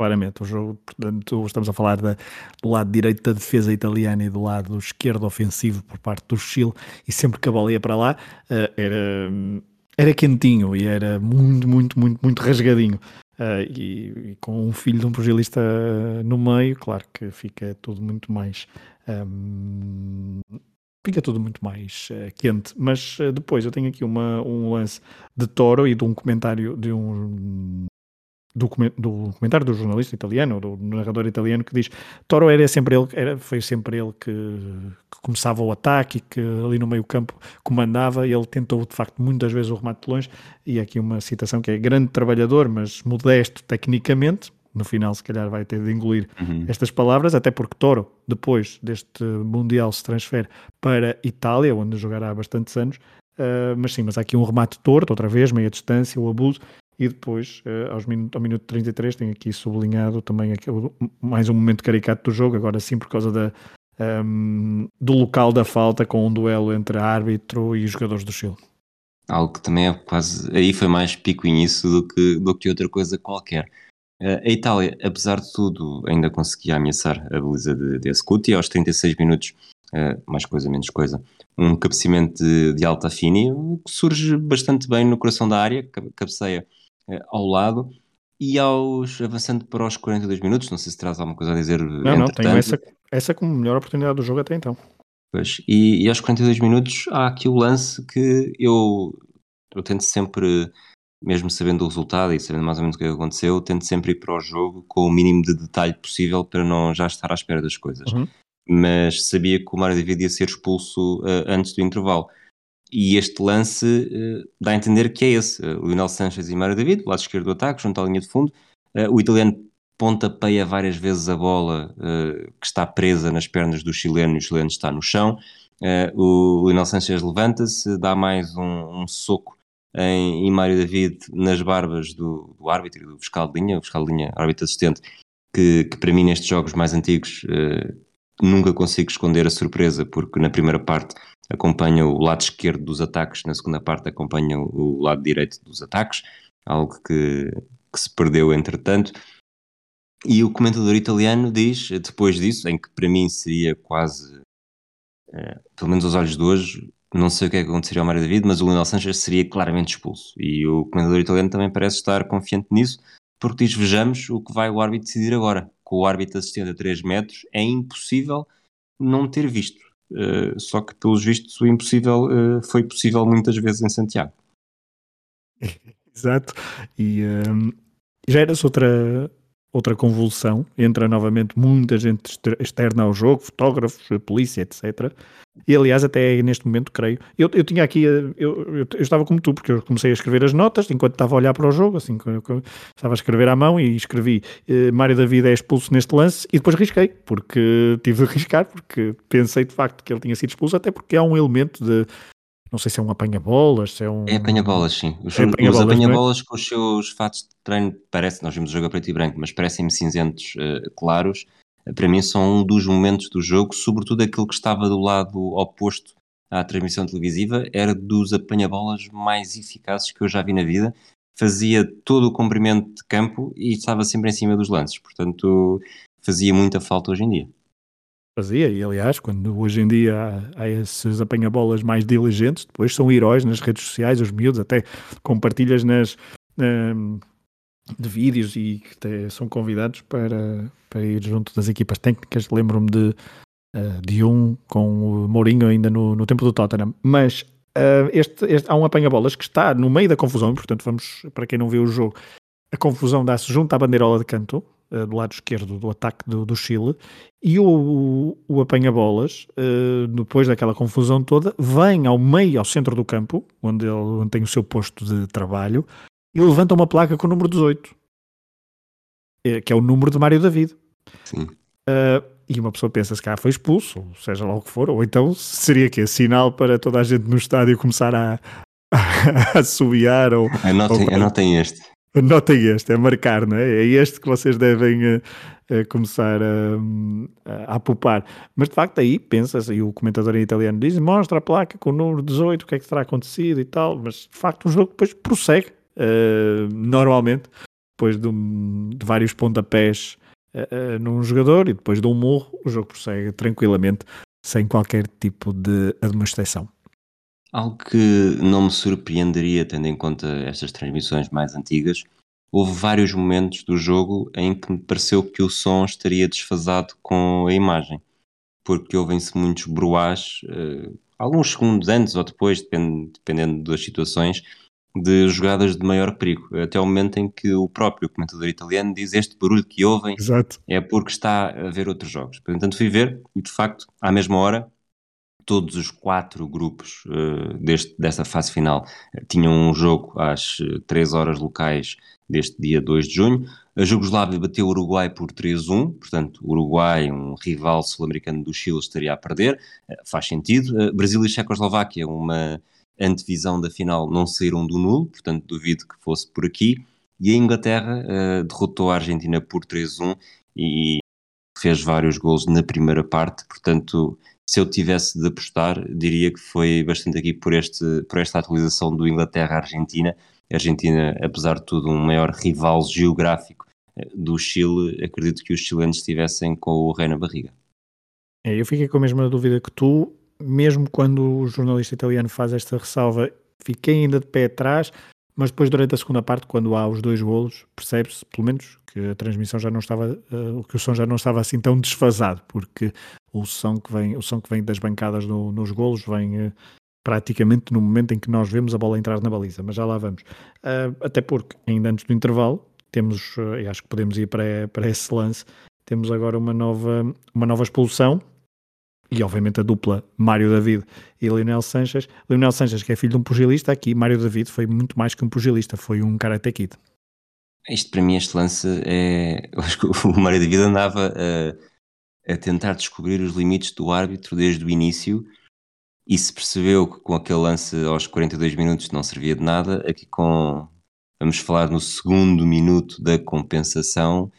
claramente. O jogo, portanto, estamos a falar da, do lado direito da defesa italiana e do lado esquerdo ofensivo por parte do Chile, e sempre que a bola ia para lá uh, era, era quentinho e era muito, muito, muito, muito rasgadinho. Uh, e, e, com um filho de um pugilista no meio, claro que fica tudo muito mais. Ehm, fica tudo muito mais uh, quente. Mas uh, depois eu tenho aqui uma, um lance de Toro e de um comentário de um do, do comentário do jornalista italiano, do narrador italiano, que diz Toro era sempre ele, era, foi sempre ele que, que, começava o ataque e que ali no meio campo comandava, ele tentou de facto muitas vezes o remate de longe, e aqui uma citação que é grande trabalhador, mas modesto tecnicamente, no final se calhar vai ter de engolir uhum. estas palavras, até porque Toro, depois deste Mundial, se transfere para Itália, onde jogará há bastantes anos, uh, mas sim, mas há aqui um remate torto, outra vez, meia distância, o abuso, e depois, uh, aos minuto, ao minuto 33, tem aqui sublinhado também aquele, mais um momento caricato do jogo, agora sim por causa da, um, do local da falta, com um duelo entre árbitro e os jogadores do Chile. Algo que também é quase. Aí foi mais pico nisso do que, do que outra coisa qualquer. Uh, a Itália, apesar de tudo, ainda conseguia ameaçar a baliza de, de Escuti aos 36 minutos. Uh, mais coisa, menos coisa, um cabeceamento de, de alta fini que surge bastante bem no coração da área, cabeceia eh, ao lado. E aos, avançando para os 42 minutos, não sei se traz alguma coisa a dizer. Não, não, tenho essa, essa como melhor oportunidade do jogo até então. Pois, e, e aos 42 minutos há aqui o lance que eu, eu tento sempre, mesmo sabendo o resultado e sabendo mais ou menos o que aconteceu, tento sempre ir para o jogo com o mínimo de detalhe possível para não já estar à espera das coisas. Uhum. Mas sabia que o Mário David ia ser expulso uh, antes do intervalo. E este lance uh, dá a entender que é esse. Uh, Lionel Sanchez e Mário David, lado esquerdo do ataque, junto à linha de fundo. Uh, o italiano pontapeia várias vezes a bola que está presa nas pernas do chileno e o chileno está no chão. o Lionel Sanchez levanta-se, dá mais um, um soco em, em Mário David nas barbas do, do árbitro e do fiscal de linha, o fiscal de linha, árbitro assistente, que, que para mim nestes jogos mais antigos nunca consigo esconder a surpresa, porque na primeira parte acompanha o lado esquerdo dos ataques, na segunda parte acompanha o lado direito dos ataques, algo que, que se perdeu entretanto. E o comentador italiano diz, depois disso, em que para mim seria quase, é, pelo menos aos olhos de hoje, não sei o que é que aconteceria ao Mário David, mas o Lionel Sanchez seria claramente expulso. E o comentador italiano também parece estar confiante nisso, porque diz: Vejamos o que vai o árbitro decidir agora. Com o árbitro assistente a 3 metros, é impossível não ter visto. Uh, só que, pelos vistos, o impossível uh, foi possível muitas vezes em Santiago. *laughs* Exato. E um, ehm, já era-se outra, outra convulsão. Entra novamente muita gente externa ao jogo, fotógrafos, polícia, etc. E aliás, até neste momento, creio. Eu, eu tinha aqui, eu, eu, eu, estava como tu, porque eu comecei a escrever as notas enquanto estava a olhar para o jogo, assim, estava a escrever à mão e escrevi eh, Mário David é expulso neste lance e depois risquei, porque tive de *laughs* riscar, porque pensei de facto que ele tinha sido expulso, até porque há um elemento de. Não sei se é um apanha-bolas, se é um. É apanha-bolas, sim. Os, é apanha-bolas, é? apanha-bolas é? com os seus fatos de treino, parece, nós vimos o jogo a preto e branco, mas parecem-me cinzentos uh, claros para mim são um dos momentos do jogo, sobretudo aquele que estava do lado oposto à transmissão televisiva, era dos apanha-bolas mais eficazes que eu já vi na vida. Fazia todo o comprimento de campo e estava sempre em cima dos lances, portanto fazia muita falta hoje em dia. Fazia, e aliás, quando hoje em dia há, há esses apanha-bolas mais diligentes, depois são heróis nas redes sociais, os miúdos até compartilhas nas, hum, de vídeos e são convidados para, para ir junto das equipas técnicas. Lembro-me de, uh, de um com o Mourinho ainda no, no tempo do Tottenham. Mas uh, este, este, há um apanha-bolas que está no meio da confusão, portanto, vamos, para quem não viu o jogo, a confusão dá-se junto à bandeirola de canto, uh, do lado esquerdo do ataque do, do Chile, e o, o apanha-bolas, depois daquela confusão toda, vem ao meio, ao centro do campo, onde ele onde tem o seu posto de trabalho, e levanta uma placa com o número 18, é, que é o número de Mário David. Sim. Uh, e uma pessoa pensa se cá foi expulso, ou seja lá o que for, ou então seria que é sinal para toda a gente no estádio começar a, *laughs* a, a subiar ou, anotem, ou, anotem este. Anotem este, é marcar, não é? É este que vocês devem uh, uh, começar a, a, poupar. Mas de facto aí pensa-se, e o comentador em italiano diz, mostra a placa com o número 18, o que é que terá acontecido e tal, mas de facto o jogo depois prossegue, uh, normalmente, depois de, um, de vários pontapés num jogador e depois de um morro, o jogo prossegue tranquilamente, sem qualquer tipo de admoestação. Algo que não me surpreenderia, tendo em conta estas transmissões mais antigas, houve vários momentos do jogo em que me pareceu que o som estaria desfasado com a imagem, porque ouvem-se muitos bruás, uh, alguns segundos antes ou depois, depend, dependendo das situações, de jogadas de maior perigo, até o momento em que o próprio comentador italiano diz este barulho que ouvem Exato. é porque está a ver outros jogos. Portanto, fui ver e de facto, à mesma hora, todos os quatro grupos uh, deste, desta fase final uh, tinham um jogo às 3 horas locais deste dia 2 de junho. A Jugoslávia bateu o Uruguai por 3-1, portanto, o Uruguai, um rival sul-americano do Chile, estaria a perder, uh, faz sentido. Brasil e Checoslováquia, uma antevisão da final não saíram do nulo, portanto duvido que fosse por aqui. E a Inglaterra uh, derrotou a Argentina por 3-1 e fez vários gols na primeira parte, portanto, se eu tivesse de apostar, diria que foi bastante aqui por, este, por esta atualização do Inglaterra-Argentina. A Argentina, apesar de tudo, um maior rival geográfico eh, do Chile, acredito que os chilenos estivessem com o rei na barriga. É, eu fiquei com a mesma dúvida que tu mesmo quando o jornalista italiano faz esta ressalva, fiquei ainda de pé atrás, mas depois durante a segunda parte, quando há os dois golos, percebe-se, pelo menos, que a transmissão já não estava, uh, que o som já não estava assim tão desfasado, porque o som que vem, o som que vem das bancadas no, nos golos vem uh, praticamente no momento em que nós vemos a bola entrar na baliza, mas já lá vamos. Uh, até porque, ainda antes do intervalo, temos, e acho que podemos ir para, para esse lance, temos agora uma nova, uma nova expulsão, e obviamente a dupla Mário David e Lionel Sanches. Lionel Sanches, que é filho de um pugilista, aqui Mário David foi muito mais que um pugilista, foi um karate kid. Isto para mim, este lance é. Eu acho que o *laughs* Mário David andava a, a tentar descobrir os limites do árbitro desde o início e se percebeu que com aquele lance aos 42 minutos não servia de nada. Aqui com. Vamos falar no segundo minuto da compensação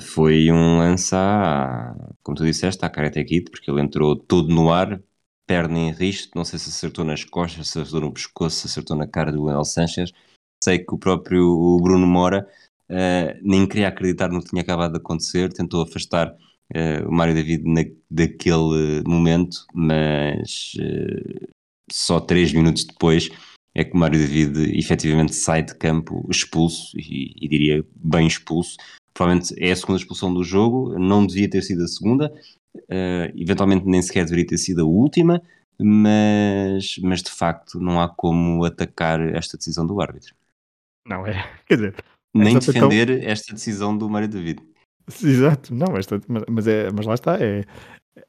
foi um lance à, como tu disseste, à Karate Kid, porque ele entrou todo no ar, perna em risco, não sei se acertou nas costas, se acertou no pescoço, se acertou na cara do Leonel Sanchez. Sei que o próprio Bruno Mora uh, nem queria acreditar no que tinha acabado de acontecer, tentou afastar uh, o Mário David na, daquele momento, mas uh, só três minutos depois é que o Mário David efetivamente sai de campo expulso, e, e diria bem expulso, provavelmente é a segunda expulsão do jogo, não devia ter sido a segunda, uh, eventualmente nem sequer deveria ter sido a última, mas, mas de facto não há como atacar esta decisão do árbitro. Não é, *laughs* quer dizer... Nem defender tão... esta decisão do Mário David. Exato, não, esta, mas, é, mas lá está, é,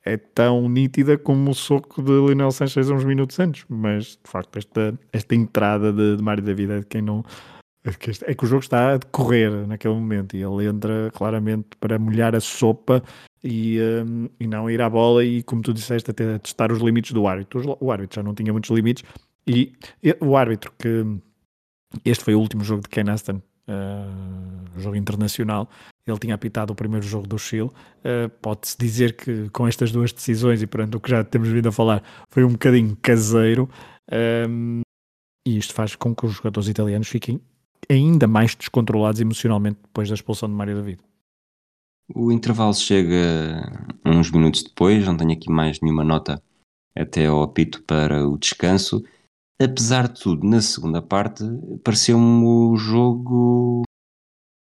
é tão nítida como o soco de Lionel Sanchez uns minutos antes, mas de facto esta, esta entrada de, de Mário David é de quem não, é que o jogo está a decorrer naquele momento e ele entra claramente para molhar a sopa e, um, e não ir à bola e, como tu disseste, até testar os limites do árbitro. O árbitro já não tinha muitos limites e, o árbitro que este foi o último jogo de Ken Aston, uh, jogo internacional, ele tinha apitado o primeiro jogo do Chile. Uh, Pode-se dizer que com estas duas decisões e perante o que já temos vindo a falar, foi um bocadinho caseiro. Um, e isto faz com que os jogadores italianos fiquem ainda mais descontrolados emocionalmente depois da expulsão de Mário David. O intervalo chega uns minutos depois, não tenho aqui mais nenhuma nota até ao apito para o descanso. Apesar de tudo, na segunda parte, pareceu-me o jogo,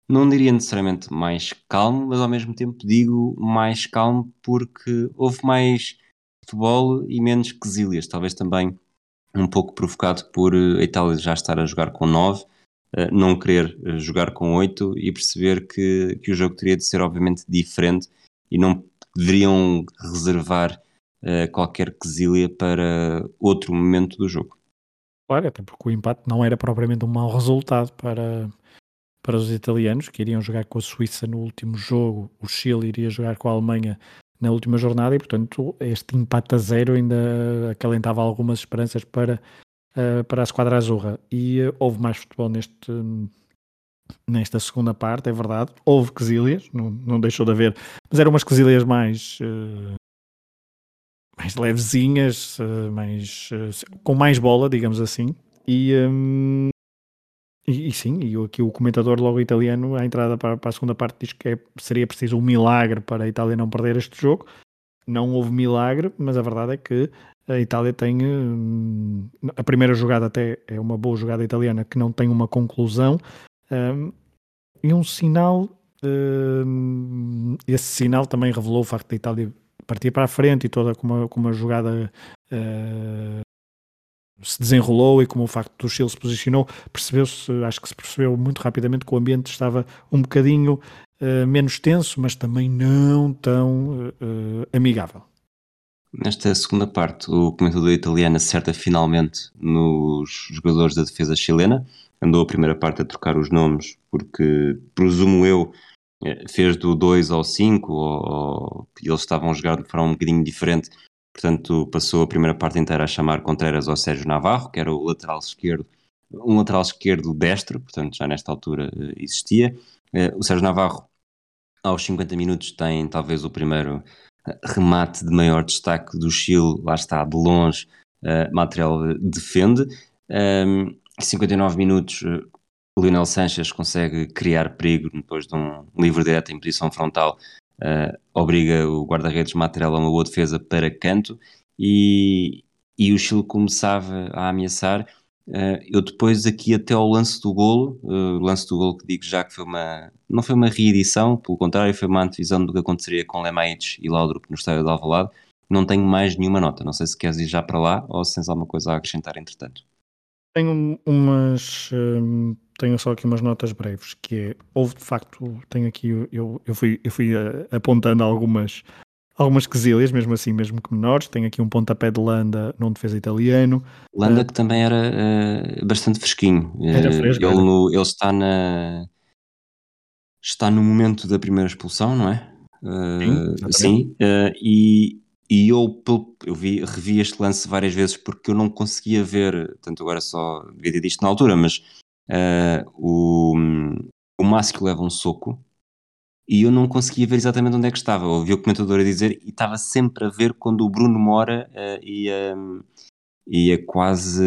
não diria necessariamente mais calmo, mas ao mesmo tempo digo mais calmo porque houve mais futebol e menos quesilhas. Talvez também um pouco provocado por a Itália já estar a jogar com 9 não querer eh, jogar com 8 e perceber que, que o jogo teria de ser obviamente diferente e não deveriam reservar uh, qualquer quesilha para outro momento do jogo. Claro, até porque o empate não era propriamente um mau resultado para, para os italianos, que iriam jogar com a Suíça no último jogo, o Chile iria jogar com a Alemanha na última jornada e, portanto, este empate a zero ainda acalentava algumas esperanças para, uh, para a esquadra azurra. E uh, houve mais futebol neste, nesta segunda parte, é verdade. Houve quesilhas, não, não deixou de haver, mas eram umas quesilhas mais. Uh, mais levezinhas, mais, com mais bola, digamos assim. E, e, e, sim, e aqui o comentador logo italiano, à entrada para, para a segunda parte, diz que é, seria preciso um milagre para a Itália não perder este jogo. Não houve milagre, mas a verdade é que a Itália tem. Hum, a primeira jogada até é uma boa jogada italiana que não tem uma conclusão. Um, e um sinal. Um, esse sinal também revelou o facto da Itália partir para a frente e toda com uma, com uma jogada uh, se desenrolou e como o facto do Chile se posicionou, percebeu-se, acho que se percebeu muito rapidamente que o ambiente estava um bocadinho uh, menos tenso, mas também não tão uh, amigável. Nesta segunda parte, o comentador italiano acerta finalmente nos jogadores da defesa chilena. Andou a primeira parte a trocar os nomes, porque presumo eu fez do 2 ao 5, ou, eles estavam a jogar de forma um bocadinho diferente Portanto, passou a primeira parte inteira a chamar Contreras ao Sérgio Navarro, que era o lateral esquerdo, um lateral esquerdo destro, portanto já nesta altura existia. Uh, o Sérgio Navarro, aos 50 minutos, tem talvez o primeiro eh, remate de maior destaque do Chile, lá está, de longe, uh, Material defende. Um, ehm, 59 minutos, o Lionel Sanches consegue criar perigo depois de um livre direto em posição frontal uh, obriga o guarda-redes Matrela a uma boa defesa para canto e, e o Chile começava a ameaçar. Uh, eu depois aqui até ao lance do golo, o lance do golo que digo já que foi uma, não foi uma reedição, pelo contrário foi uma antevisão do que aconteceria com Lemaites e Laudrup no estádio de Alvalade, não tenho mais nenhuma nota, não sei se queres ir já para lá ou se tens alguma coisa a acrescentar entretanto. Tenho umas hum, tenho só aqui umas notas breves, que é, houve de facto, tenho aqui, eu, eu fui, eu fui uh, apontando algumas, algumas quesilhas, mesmo assim, mesmo que menores, tenho aqui um pontapé de Landa num defesa italiano. Landa uh, que também era uh, bastante fresquinho. Era fresco, ele, No, ele está na... Está no momento da primeira expulsão, não é? sim, sim e, e eu, eu vi, revi este lance várias vezes porque eu não conseguia ver, tanto agora só devia ter disto na altura, mas uh, o, o Máscio leva um soco e eu não conseguia ver exatamente onde é que estava. Ouvi o comentador a dizer e estava sempre a ver quando o Bruno Mora uh, ia, ia quase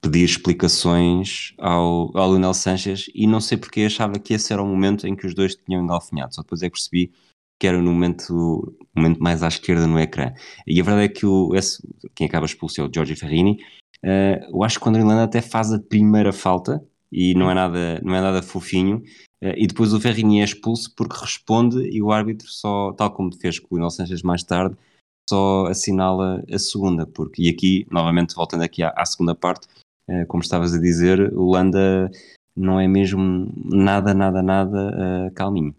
pedir explicações ao, ao Lionel Sanches e não sei porque achava que esse era o momento em que os dois tinham engalfinhado. Só depois é que percebi que era no momento, momento mais à esquerda no ecrã. E a verdade é que o, esse, quem acaba expulso é o Giorgio Ferrini Uh, eu acho que o André Landa até faz a primeira falta e não é nada, não é nada fofinho. Uh, e depois o Ferrini é expulso porque responde e o árbitro só, tal como fez com o Nelson mais tarde, só assinala a segunda. Porque, e aqui, novamente, voltando aqui à, à segunda parte, uh, como estavas a dizer, o Landa não é mesmo nada, nada, nada calminho.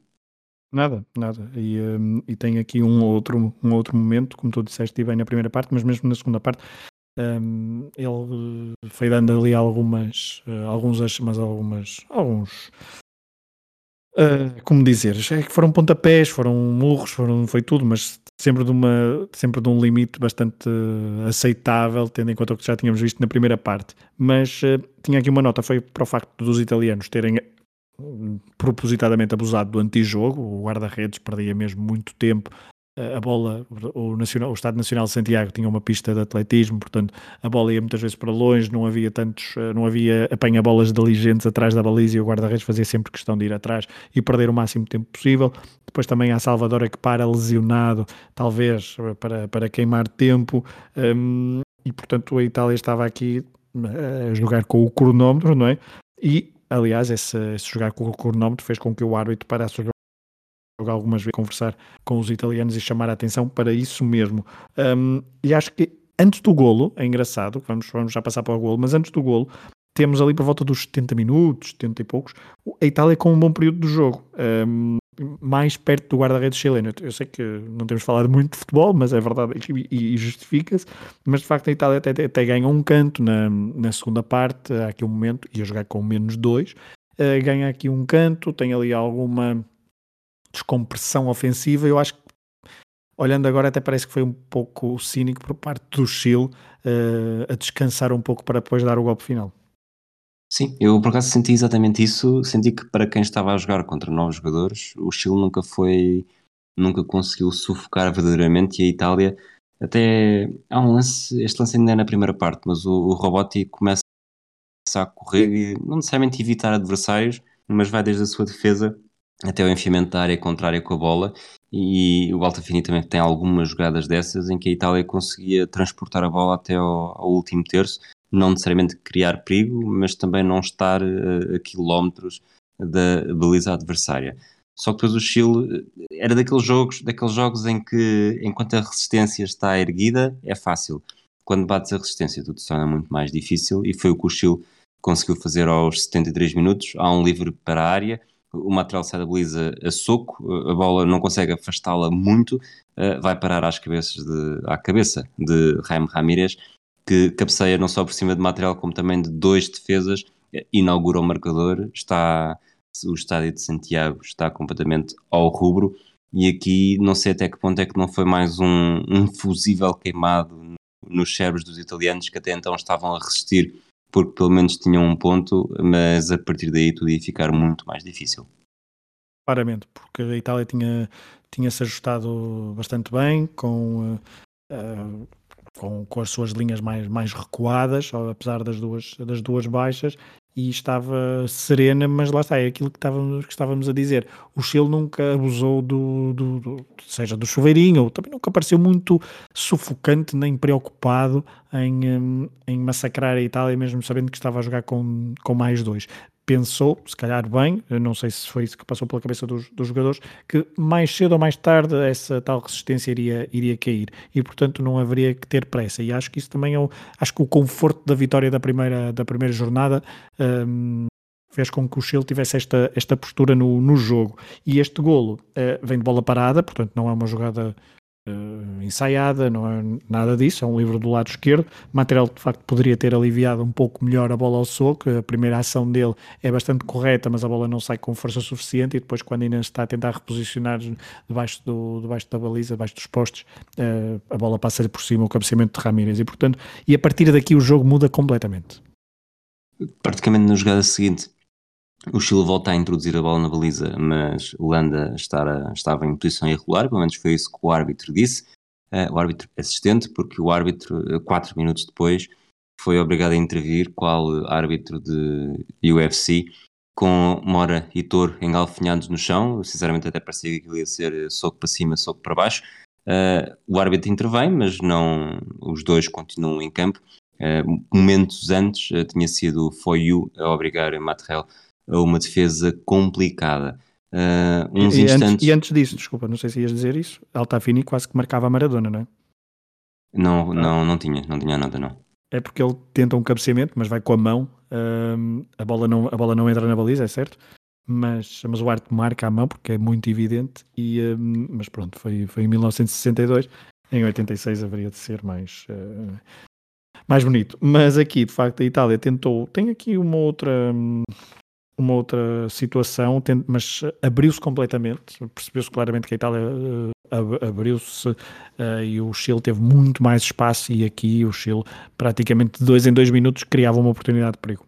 Nada, nada. E, um, e tem aqui um outro, um outro momento, como tu disseste, bem na primeira parte, mas mesmo na segunda parte, um, ele foi dando ali algumas, uh, alguns, mas algumas, alguns, uh, como dizer, é que foram pontapés, foram murros, foram, foi tudo, mas sempre de, uma, sempre de um limite bastante aceitável, tendo em conta o que já tínhamos visto na primeira parte. Mas uh, tinha aqui uma nota, foi para o facto dos italianos terem propositadamente abusado do antijogo, o guarda-redes perdia mesmo muito tempo a bola, o, Nacional, o Estado Nacional de Santiago tinha uma pista de atletismo, portanto a bola ia muitas vezes para longe, não havia tantos, eh, não havia apanha-bolas diligentes atrás da baliza e o guarda-redes fazia sempre questão de ir atrás e perder o máximo tempo possível. Depois também há Salvador que para lesionado, talvez para, para queimar tempo, um, e portanto a Itália estava aqui eh, a jogar com o cronómetro, não é? E aliás, esse, esse jogar com o cronómetro fez com que o árbitro parasse o algumas vezes conversar com os italianos e chamar a atenção para isso mesmo. Um, e acho que antes do golo, é engraçado, vamos, vamos já passar para o golo, mas antes do golo, temos ali por volta dos 70 minutos, 70 e poucos, a Itália com um bom período do jogo, um, mais perto do guarda-redes chileno. Eu sei que não temos falado muito de futebol, mas é verdade e, e justifica-se, mas de facto a Itália até, até ganha um canto na, na segunda parte, há aqui um momento, ia jogar com menos dois, uh, ganha aqui um canto, tem ali alguma descompressão ofensiva. Eu acho que, olhando agora, até parece que foi um pouco cínico por parte do Chile uh, a descansar um pouco para depois dar o golpe final. Sim, eu por acaso senti exatamente isso. Senti que para quem estava a jogar contra novos jogadores, o Chile nunca foi, nunca conseguiu sufocar verdadeiramente e a Itália até há um lance, este lance ainda é na primeira parte, mas o, o Robotti começa a correr e não necessariamente evitar adversários, mas vai desde a sua defesa até o enfiamento da área contrária com a bola e o Altafini também tem algumas jogadas dessas em que a Itália conseguia transportar a bola até ao, ao último terço, não necessariamente criar perigo, mas também não estar a, a quilómetros da baliza adversária. Só que depois o Chile eh, era daqueles jogos, daqueles jogos em que enquanto a resistência está erguida é fácil. Quando bates a resistência tudo se torna muito mais difícil e foi o que o Chile conseguiu fazer aos 73 minutos. Há um livre para a área, o material sai da a soco, a bola não consegue afastá-la muito, eh, vai parar às cabeças de, à cabeça de Jaime Ramírez, que cabeceia não só por cima de material como também de dois defesas, eh, inaugura o marcador, está o estádio de Santiago está completamente ao rubro e aqui não sei até que ponto é que não foi mais um, um fusível queimado nos cérebros dos italianos que até então estavam a resistir porque pelo menos tinham um ponto, mas a partir daí tudo ia ficar muito mais difícil. Claramente, porque a Itália tinha, tinha se ajustado bastante bem com, uh, com, com as suas linhas mais, mais recuadas, apesar das duas, das duas baixas, e estava serena, mas lá está, é aquilo que estávamos, que estávamos a dizer. O Chile nunca abusou do, do, do, seja do chuveirinho, ou também nunca pareceu muito sufocante nem preocupado em, em massacrar a Itália, mesmo sabendo que estava a jogar com, com mais dois pensou, se calhar bem, não sei se foi isso que passou pela cabeça dos, dos, jogadores, que mais cedo ou mais tarde essa tal resistência iria, iria cair. E portanto não haveria que ter pressa. E acho que isso também é o, acho que o conforto da vitória da primeira, da primeira jornada um, fez com que o Chile tivesse esta, esta postura no, no jogo. E este golo uh, vem de bola parada, portanto não é uma jogada uh, ensaiada, não é nada disso, é um livro do lado esquerdo. O material de facto poderia ter aliviado um pouco melhor a bola ao soco. A primeira ação dele é bastante correta, mas a bola não sai com força suficiente. E depois, quando ainda está a tentar reposicionar debaixo, do, debaixo da baliza, debaixo dos postes, uh, a bola passa-lhe por cima o cabeceamento de Ramírez. E portanto, e a partir daqui o jogo muda completamente. Praticamente na jogada seguinte, o Chile volta a introduzir a bola na baliza, mas Holanda estar, estava em posição irregular, pelo menos foi isso que o árbitro disse, uh, o árbitro assistente, porque o árbitro, uh, quatro minutos depois, foi obrigado a intervir, qual árbitro de UFC, com Mora e Toro engalfinhados no chão, sinceramente até parecia que ia ser soco para cima, soco para baixo. Uh, o árbitro intervém, mas não, os dois continuam em campo. Uh, momentos antes uh, tinha sido Foyu a obrigar Matrel uma defesa complicada. Uh, uns e, instantes... Antes, e antes disso, desculpa, não sei se ias dizer isso, Altafini quase que marcava a Maradona, não é? Não, ah. não, não tinha, não tinha nada, não. É porque ele tenta um cabeceamento, mas vai com a mão, uh, a, bola não, a bola não entra na baliza, é certo? Mas, mas o Arte marca a mão porque é muito evidente, e, uh, mas pronto, foi, foi em 1962, em 86 haveria de ser mais, uh, mais bonito. Mas aqui, de facto, a Itália tentou, tem aqui uma outra, uma outra situação, mas abriu-se completamente. Percebeu-se claramente que a Itália uh, abriu-se uh, e o Chile teve muito mais espaço. E aqui o Chile, praticamente de dois em dois minutos, criava uma oportunidade de perigo.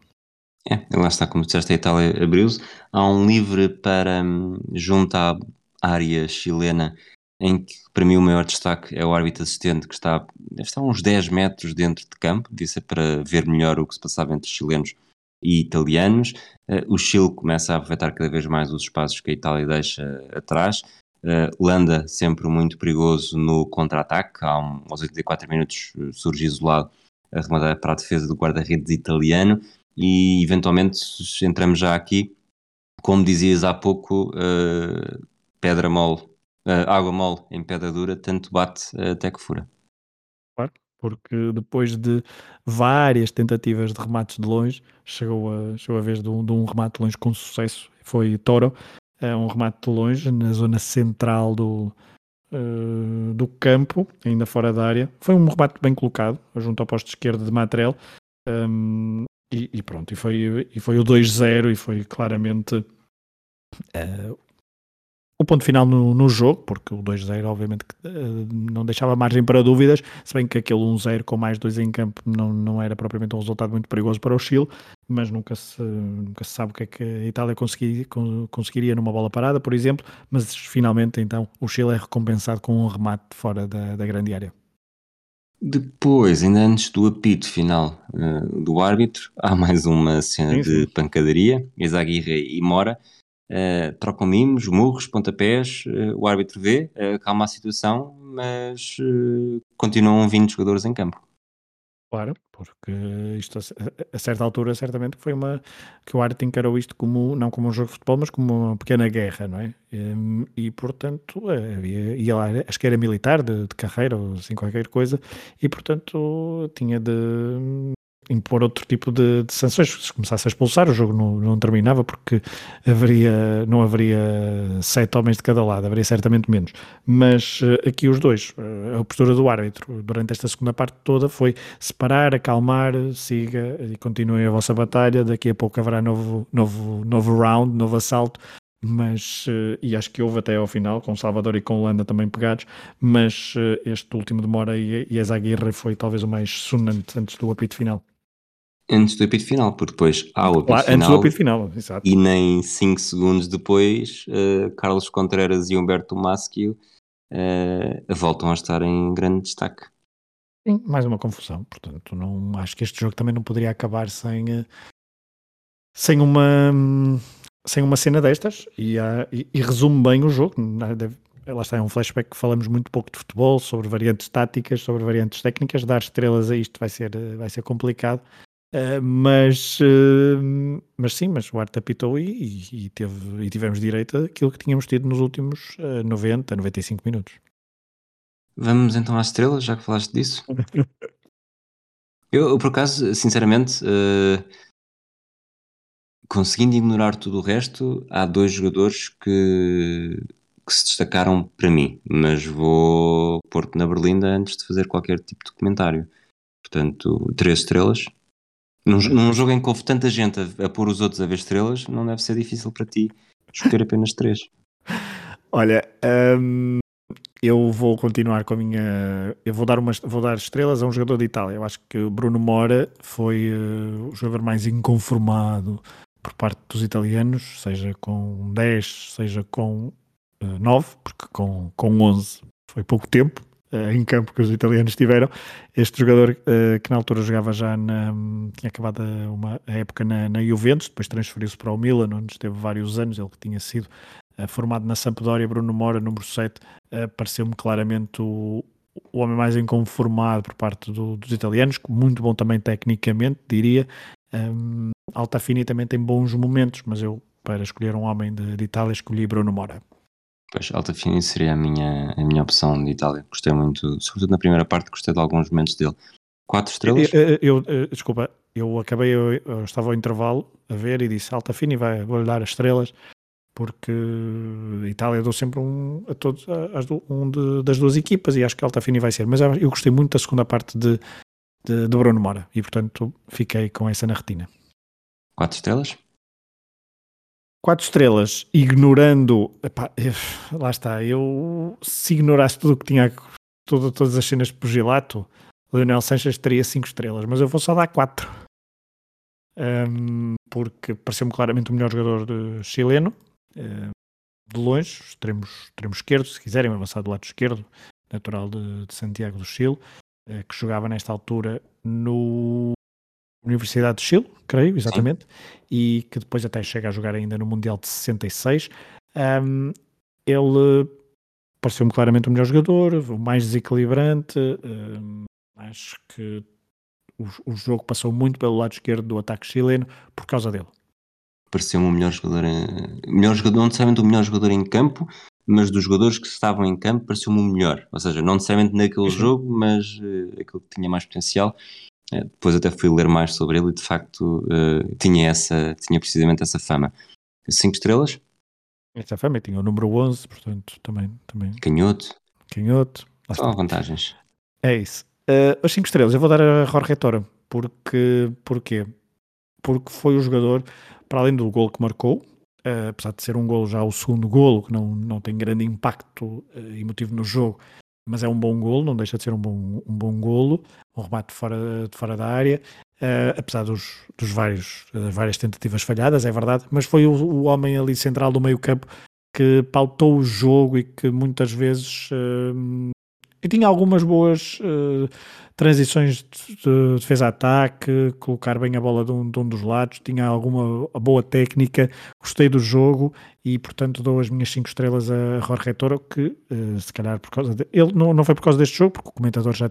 É, lá está, como disseste, a Itália abriu-se. Há um livre para um, junto à área chilena, em que para mim o maior destaque é o árbitro assistente que está, está a uns 10 metros dentro de campo, devia ser para ver melhor o que se passava entre os chilenos e italianos. Uh, o Chile começa a aproveitar cada vez mais os espaços que a Itália deixa atrás. Uh, Landa sempre muito perigoso no contra-ataque. Aos 84 minutos eh, surge isolado a rematar para a defesa do guarda-redes italiano e eventualmente entramos já aqui, como dizias há pouco, pedra mole, água mole em pedra dura, tanto bate até que fura porque depois de várias tentativas de remates de longe, chegou a, chegou a vez de um, de um remate de longe com sucesso, foi Toro, é um remate de longe na zona central do, uh, do campo, ainda fora da área. Foi um remate bem colocado, junto ao posto esquerdo de Matrel. Um, E, e, pronto, e foi, e foi o 2-0 e foi claramente uh, o ponto final no, no jogo, porque o 2-0 obviamente uh, não deixava margem para dúvidas, se bem que aquele 1-0 com mais dois em campo não, não era propriamente um resultado muito perigoso para o Chile, mas nunca se, nunca se sabe o que é que a Itália conseguiria, conseguiria numa bola parada, por exemplo, mas finalmente então o Chile é recompensado com um remate fora da, da grande área. Depois, ainda antes do apito final uh, do árbitro, há mais uma cena sim, sim. de pancadaria. Ezaguirre e Mora uh, trocam mimos, murros, pontapés. Uh, o árbitro vê, calma a situação, mas continuam vindo jogadores em campo. Claro, porque isto a, certa altura certamente foi uma que o Arte encarou isto como não como um jogo de futebol, mas como uma pequena guerra, não é? E, e portanto havia, ia lá, acho que era militar de, de carreira ou assim qualquer coisa, e portanto tinha de impor outro tipo de, de, sanções. Se começasse a expulsar, o jogo não, não, terminava porque haveria, não haveria sete homens de cada lado, haveria certamente menos. Mas uh, aqui os dois, uh, a postura do árbitro durante esta segunda parte toda foi separar, acalmar, siga e continuem a vossa batalha. Daqui a pouco haverá novo, novo, novo round, novo assalto. Mas, uh, e acho que houve até ao final, com Salvador e com Holanda também pegados, mas este último demora e, e a Zaguirre foi talvez o mais sonante antes do apito final antes do apito final, porque depois há o apito claro, final. Antes do apito final, exato. E nem 5 segundos depois, uh, Carlos Contreras e Humberto Maschio uh, voltam a estar em grande destaque. Sim, mais uma confusão. Portanto, não, acho que este jogo também não poderia acabar sem, uh, sem uma. sem uma cena destas e, e, e resume bem o jogo. Deve, lá está, é um flashback que falamos muito pouco de futebol, sobre variantes táticas, sobre variantes técnicas. Dar estrelas a isto vai ser, vai ser complicado. Uh, mas, uh, mas sim, mas o Arte apitou e, e, teve, e tivemos direito àquilo que tínhamos tido nos últimos uh, 90, 95 minutos. Vamos então às estrelas, já que falaste disso. eu, por acaso, sinceramente, uh, conseguindo ignorar tudo o resto, há dois jogadores que, que se destacaram para mim, mas vou pôr-te na berlinda antes de fazer qualquer tipo de comentário. Portanto, três estrelas num, num jogo em que houve tanta gente a, a pôr os outros a ver estrelas, não deve ser difícil para ti escolher apenas três. *laughs* Olha, hum, eu vou continuar com a minha. Eu vou dar, umas, vou dar estrelas a um jogador de Itália. Eu acho que o Bruno Mora foi uh, o jogador mais inconformado por parte dos italianos, seja com 10, seja com uh, 9, porque com, com 11 foi pouco tempo em campo que os italianos tiveram. Este jogador uh, que na altura jogava já na, tinha acabado uma época na, na Juventus, depois transferiu-se para o Milan, onde esteve vários anos, ele que tinha sido uh, formado na Sampdoria, Bruno Mora, número 7, pareceu-me claramente o, o homem mais inconformado por parte do, dos italianos, muito bom também tecnicamente, diria. Um, Altafini também tem bons momentos, mas eu, para escolher um homem de, de Itália, escolhi Bruno Mora. Pois, Alta Fini seria a minha, a minha opção de Itália. Gostei muito, sobretudo na primeira parte, gostei de alguns momentos dele. Quatro estrelas? Eu, eu, eu desculpa, eu acabei, eu, eu, estava ao intervalo a ver e disse Alta Fini, vai, vou-lhe dar as estrelas, porque a Itália deu sempre um a todos, as, um de, das duas equipas e acho que Alta Fini vai ser. Mas eu gostei muito da segunda parte de, de, de Bruno Mora e, portanto, fiquei com essa na retina. Quatro estrelas? Quatro estrelas, ignorando. Epá, lá está, eu se ignorasse tudo o que tinha, todo, todas as cenas de pugilato, Leonel Sanches teria cinco estrelas, mas eu vou só dar quatro. Um, porque pareceu-me claramente o melhor jogador de chileno, um, de longe, extremo, extremo esquerdo, se quiserem, avançar do lado esquerdo, natural de, de Santiago do Chile, uh, que jogava nesta altura no Universidade de Chile, creio, exatamente, Sim. e que depois até chega a jogar ainda no Mundial de 66. Um, ele pareceu-me claramente o melhor jogador, o mais desequilibrante. Um, acho que o, o, jogo passou muito pelo lado esquerdo do ataque chileno por causa dele. Pareceu-me o melhor jogador, melhor jogador, não necessariamente o melhor jogador em campo, mas dos jogadores que estavam em campo pareceu-me o melhor. Ou seja, não necessariamente naquele jogo, mas uh, aquele que tinha mais potencial. É, depois até fui ler mais sobre ele e de facto uh, tinha, essa, tinha precisamente essa fama. Cinco estrelas? Essa fama tinha o número 11, portanto também. também. Canhoto. Canhoto. Só vantagens. É isso. Uh, as cinco estrelas eu vou dar a Jorge Toro, porque, porquê? porque foi o jogador, para além do gol que marcou, uh, apesar de ser um gol já o segundo golo, que não, não tem grande impacto uh, emotivo no jogo, mas é um bom golo, não deixa de ser um bom, um bom golo, um remate fora, de fora da área, uh, apesar dos, dos vários, uh, várias tentativas falhadas, é verdade, mas foi o, o homem ali central do meio campo que pautou o jogo e que muitas vezes uh, e tinha algumas boas uh, transições de defesa-ataque, colocar bem a bola de um, de um, dos lados, tinha alguma boa técnica, gostei do jogo e, portanto, dou as minhas 5 estrelas a Jorge Toro, que uh, se calhar por causa de... Ele não, não foi por causa deste jogo, porque o comentador já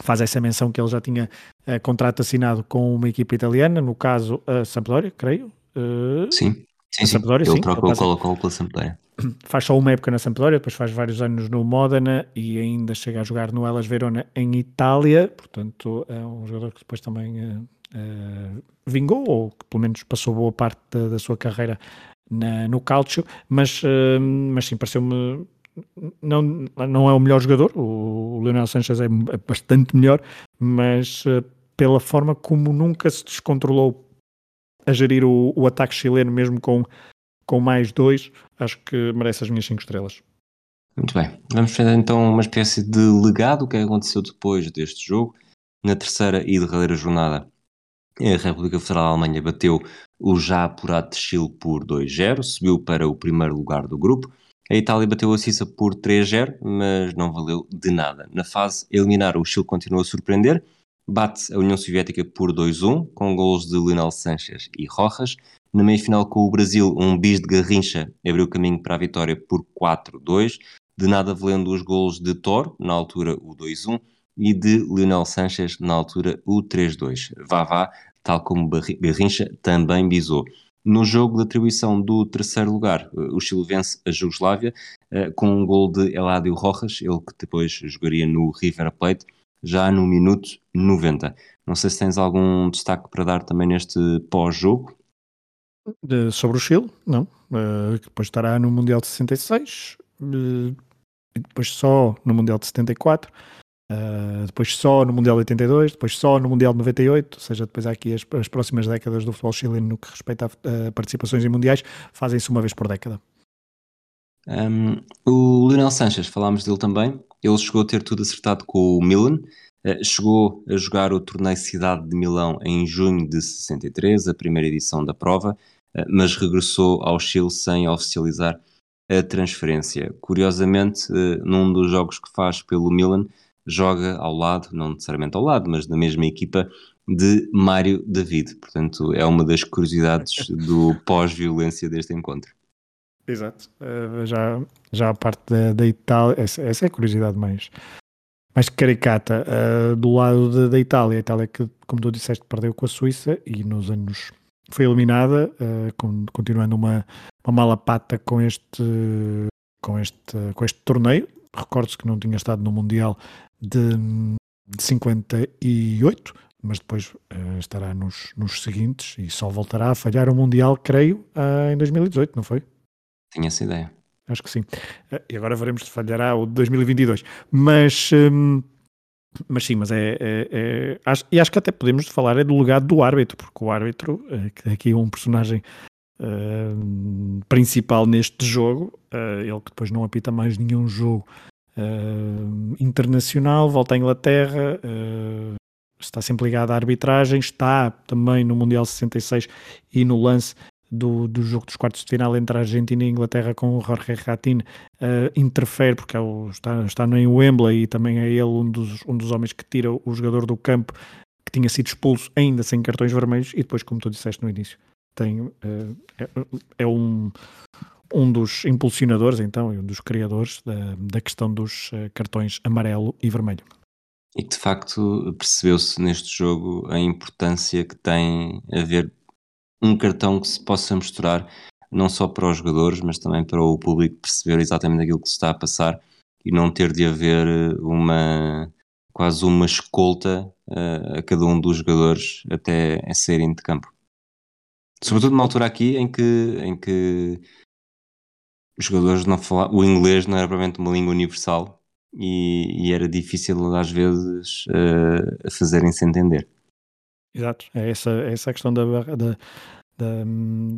faz essa menção que ele já tinha uh, contrato assinado com uma equipa italiana, no caso a Sampdoria, creio. sim, sim, sim. Sampdoria, ele sim, troca o Colo-Colo pela Sampdoria. *clears throat* Faz só uma época na Sampdoria, depois faz vários anos no Modena e ainda chega a jogar no Elas Verona em Itália, portanto é um jogador que depois também uh, uh, vingou, ou que pelo menos passou boa parte da, da sua carreira na, no Calcio, mas, uh, mas sim, pareceu-me não, não é o melhor jogador, o, o Leonel Sanchez é, é bastante melhor, mas pela forma como nunca se descontrolou a gerir o, o ataque chileno, mesmo com com mais dois, acho que merece as minhas cinco estrelas. Muito bem, vamos fazer então uma espécie de legado que aconteceu depois deste jogo. Na terceira e derradeira jornada, a República Federal da Alemanha bateu o já apurado de Chile por 2-0, subiu para o primeiro lugar do grupo. A Itália bateu a Suíça por 3-0, mas não valeu de nada. Na fase eliminar, o Chile continuou a surpreender, bate a União Soviética por 2-1, com gols de Lionel Sanchez e Rojas. Na meia-final com o Brasil, um bis de Garrincha abriu caminho para a vitória por 4-2, de nada valendo os golos de Thor, na altura o 2-1, e de Lionel Sanchez, na altura o 3-2. Vavá, tal como Garrincha, também bisou. No jogo de atribuição do terceiro lugar, o Chile vence a Jugoslávia eh, com um gol de Eladio Rojas, ele que depois jogaria no River Plate, já no minuto 90. Não sei se tens algum destaque para dar também neste pós-jogo. Sobre o Chile, não. Uh, depois estará no Mundial de 66, uh, e depois só no Mundial de 74, uh, eh, depois só no Mundial de 82, depois só no Mundial de 98, ou seja, depois há aqui as, as próximas décadas do futebol chileno no que respeita a, a participações em mundiais, fazem-se uma vez por década. Um, o Lionel Sanches, falámos dele também, ele chegou a ter tudo acertado com o Milan, uh, chegou a jogar o torneio Cidade de Milão em junho de 63, a primeira edição da prova, uh, mas regressou ao Chile sem oficializar a transferência. Curiosamente, uh, num dos jogos que faz pelo Milan, joga ao lado, não necessariamente ao lado, mas na mesma equipa, de Mário David. Portanto, é uma das curiosidades do pós-violência deste encontro. Exato. Uh, já, já a parte da, da Itália, essa, essa, é a curiosidade mais, mais caricata. Uh, do lado de, da Itália, a Itália que, como tu disseste, perdeu com a Suíça e nos anos foi eliminada, uh, com, continuando uma, uma mala pata com este, com este, com este torneio. Recordo-se que não tinha estado no Mundial de, de 58, mas depois uh, estará nos, nos seguintes e só voltará a falhar o Mundial, creio, uh, em 2018, não foi? Tinha essa ideia. Acho que sim. Eh, e agora veremos se falhará o de 2022. Mas, hum, mas sim, mas é, é, é, acho, e acho que até podemos falar é do legado do árbitro, porque o árbitro, é, que aqui é um personagem uh, principal neste jogo, uh, ele que depois não apita mais nenhum jogo uh, internacional, volta à Inglaterra, está sempre ligado à arbitragem, está também no Mundial 66 e no lance do, do jogo dos quartos de final entre a Argentina e a Inglaterra com o Jorge Ratin uh, interfere, porque é o, está, está no Wembley e também é ele um dos, um dos homens que tira o jogador do campo que tinha sido expulso ainda sem cartões vermelhos e depois, como tu disseste no início, tem, uh, é, é, um, um dos impulsionadores então e um dos criadores da, da questão dos uh, cartões amarelo e vermelho. E que de facto percebeu-se neste jogo a importância que tem a ver um cartão que se possa mostrar não só para os jogadores, mas também para o público perceber exatamente aquilo que se está a passar e não ter de haver eh, uma quase uma escolta uh, a cada um dos jogadores até a saírem de campo. Sobretudo numa altura aqui em que, em que os jogadores não falavam, o inglês não era provavelmente uma língua universal e, e era difícil às vezes uh, fazerem-se entender. Exato, é essa, é essa a questão da, da, da,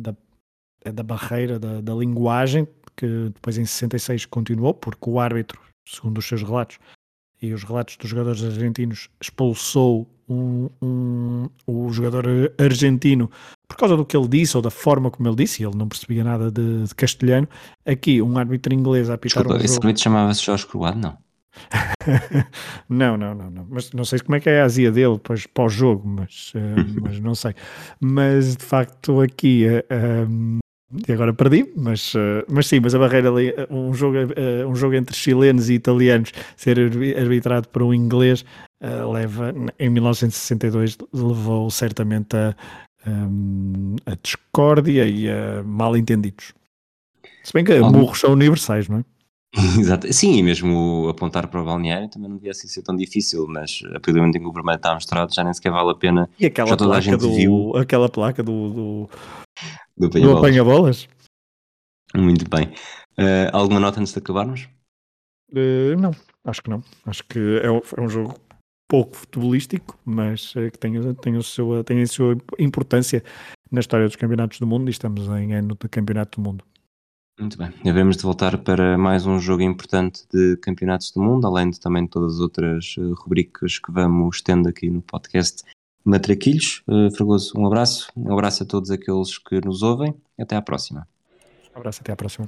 da, da barreira, da, da linguagem, que depois em 66 continuou, porque o árbitro, segundo os seus relatos, e os relatos dos jogadores argentinos, expulsou um, um, o jogador argentino por causa do que ele disse ou da forma como ele disse, ele não percebia nada de, de castelhano. Aqui, um árbitro inglês a apitar Desculpa, um esse jogo... árbitro chamava-se Jorge Croado, não? *laughs* não, não, não, não. Mas não sei como é que é a azia dele depois para o jogo, mas, uh, *laughs* mas não sei. Mas de facto aqui uh, e agora perdi, mas, uh, mas sim, mas a barreira ali, um jogo, um jogo entre chilenos e italianos ser arbitrado por um inglês leva, em 1962, levou certamente a, um, a discórdia e a mal entendidos. Se bem que burros são universais, não é? *laughs* Exato, sim, e mesmo apontar para o balneário também não devia assim ser tão difícil, mas a partir do momento em que o vermelho está mostrado já nem sequer vale a pena. E aquela já toda a gente do, viu. Aquela placa do, do, do apanha-bolas. Apanha Muito bem. Uh, alguma nota antes de acabarmos? Uh, não, acho que não. Acho que é um, é um jogo pouco futebolístico, mas uh, que tem, tem, o seu, tem a sua importância na história dos campeonatos do mundo e estamos em ano de campeonato do mundo. Muito bem, devemos de voltar para mais um jogo importante de campeonatos do mundo, além de também todas as outras rubricas que vamos tendo aqui no podcast Matraquilhos. Uh, Fragoso, um abraço. Um abraço a todos aqueles que nos ouvem. Até à próxima. Um abraço, até à próxima.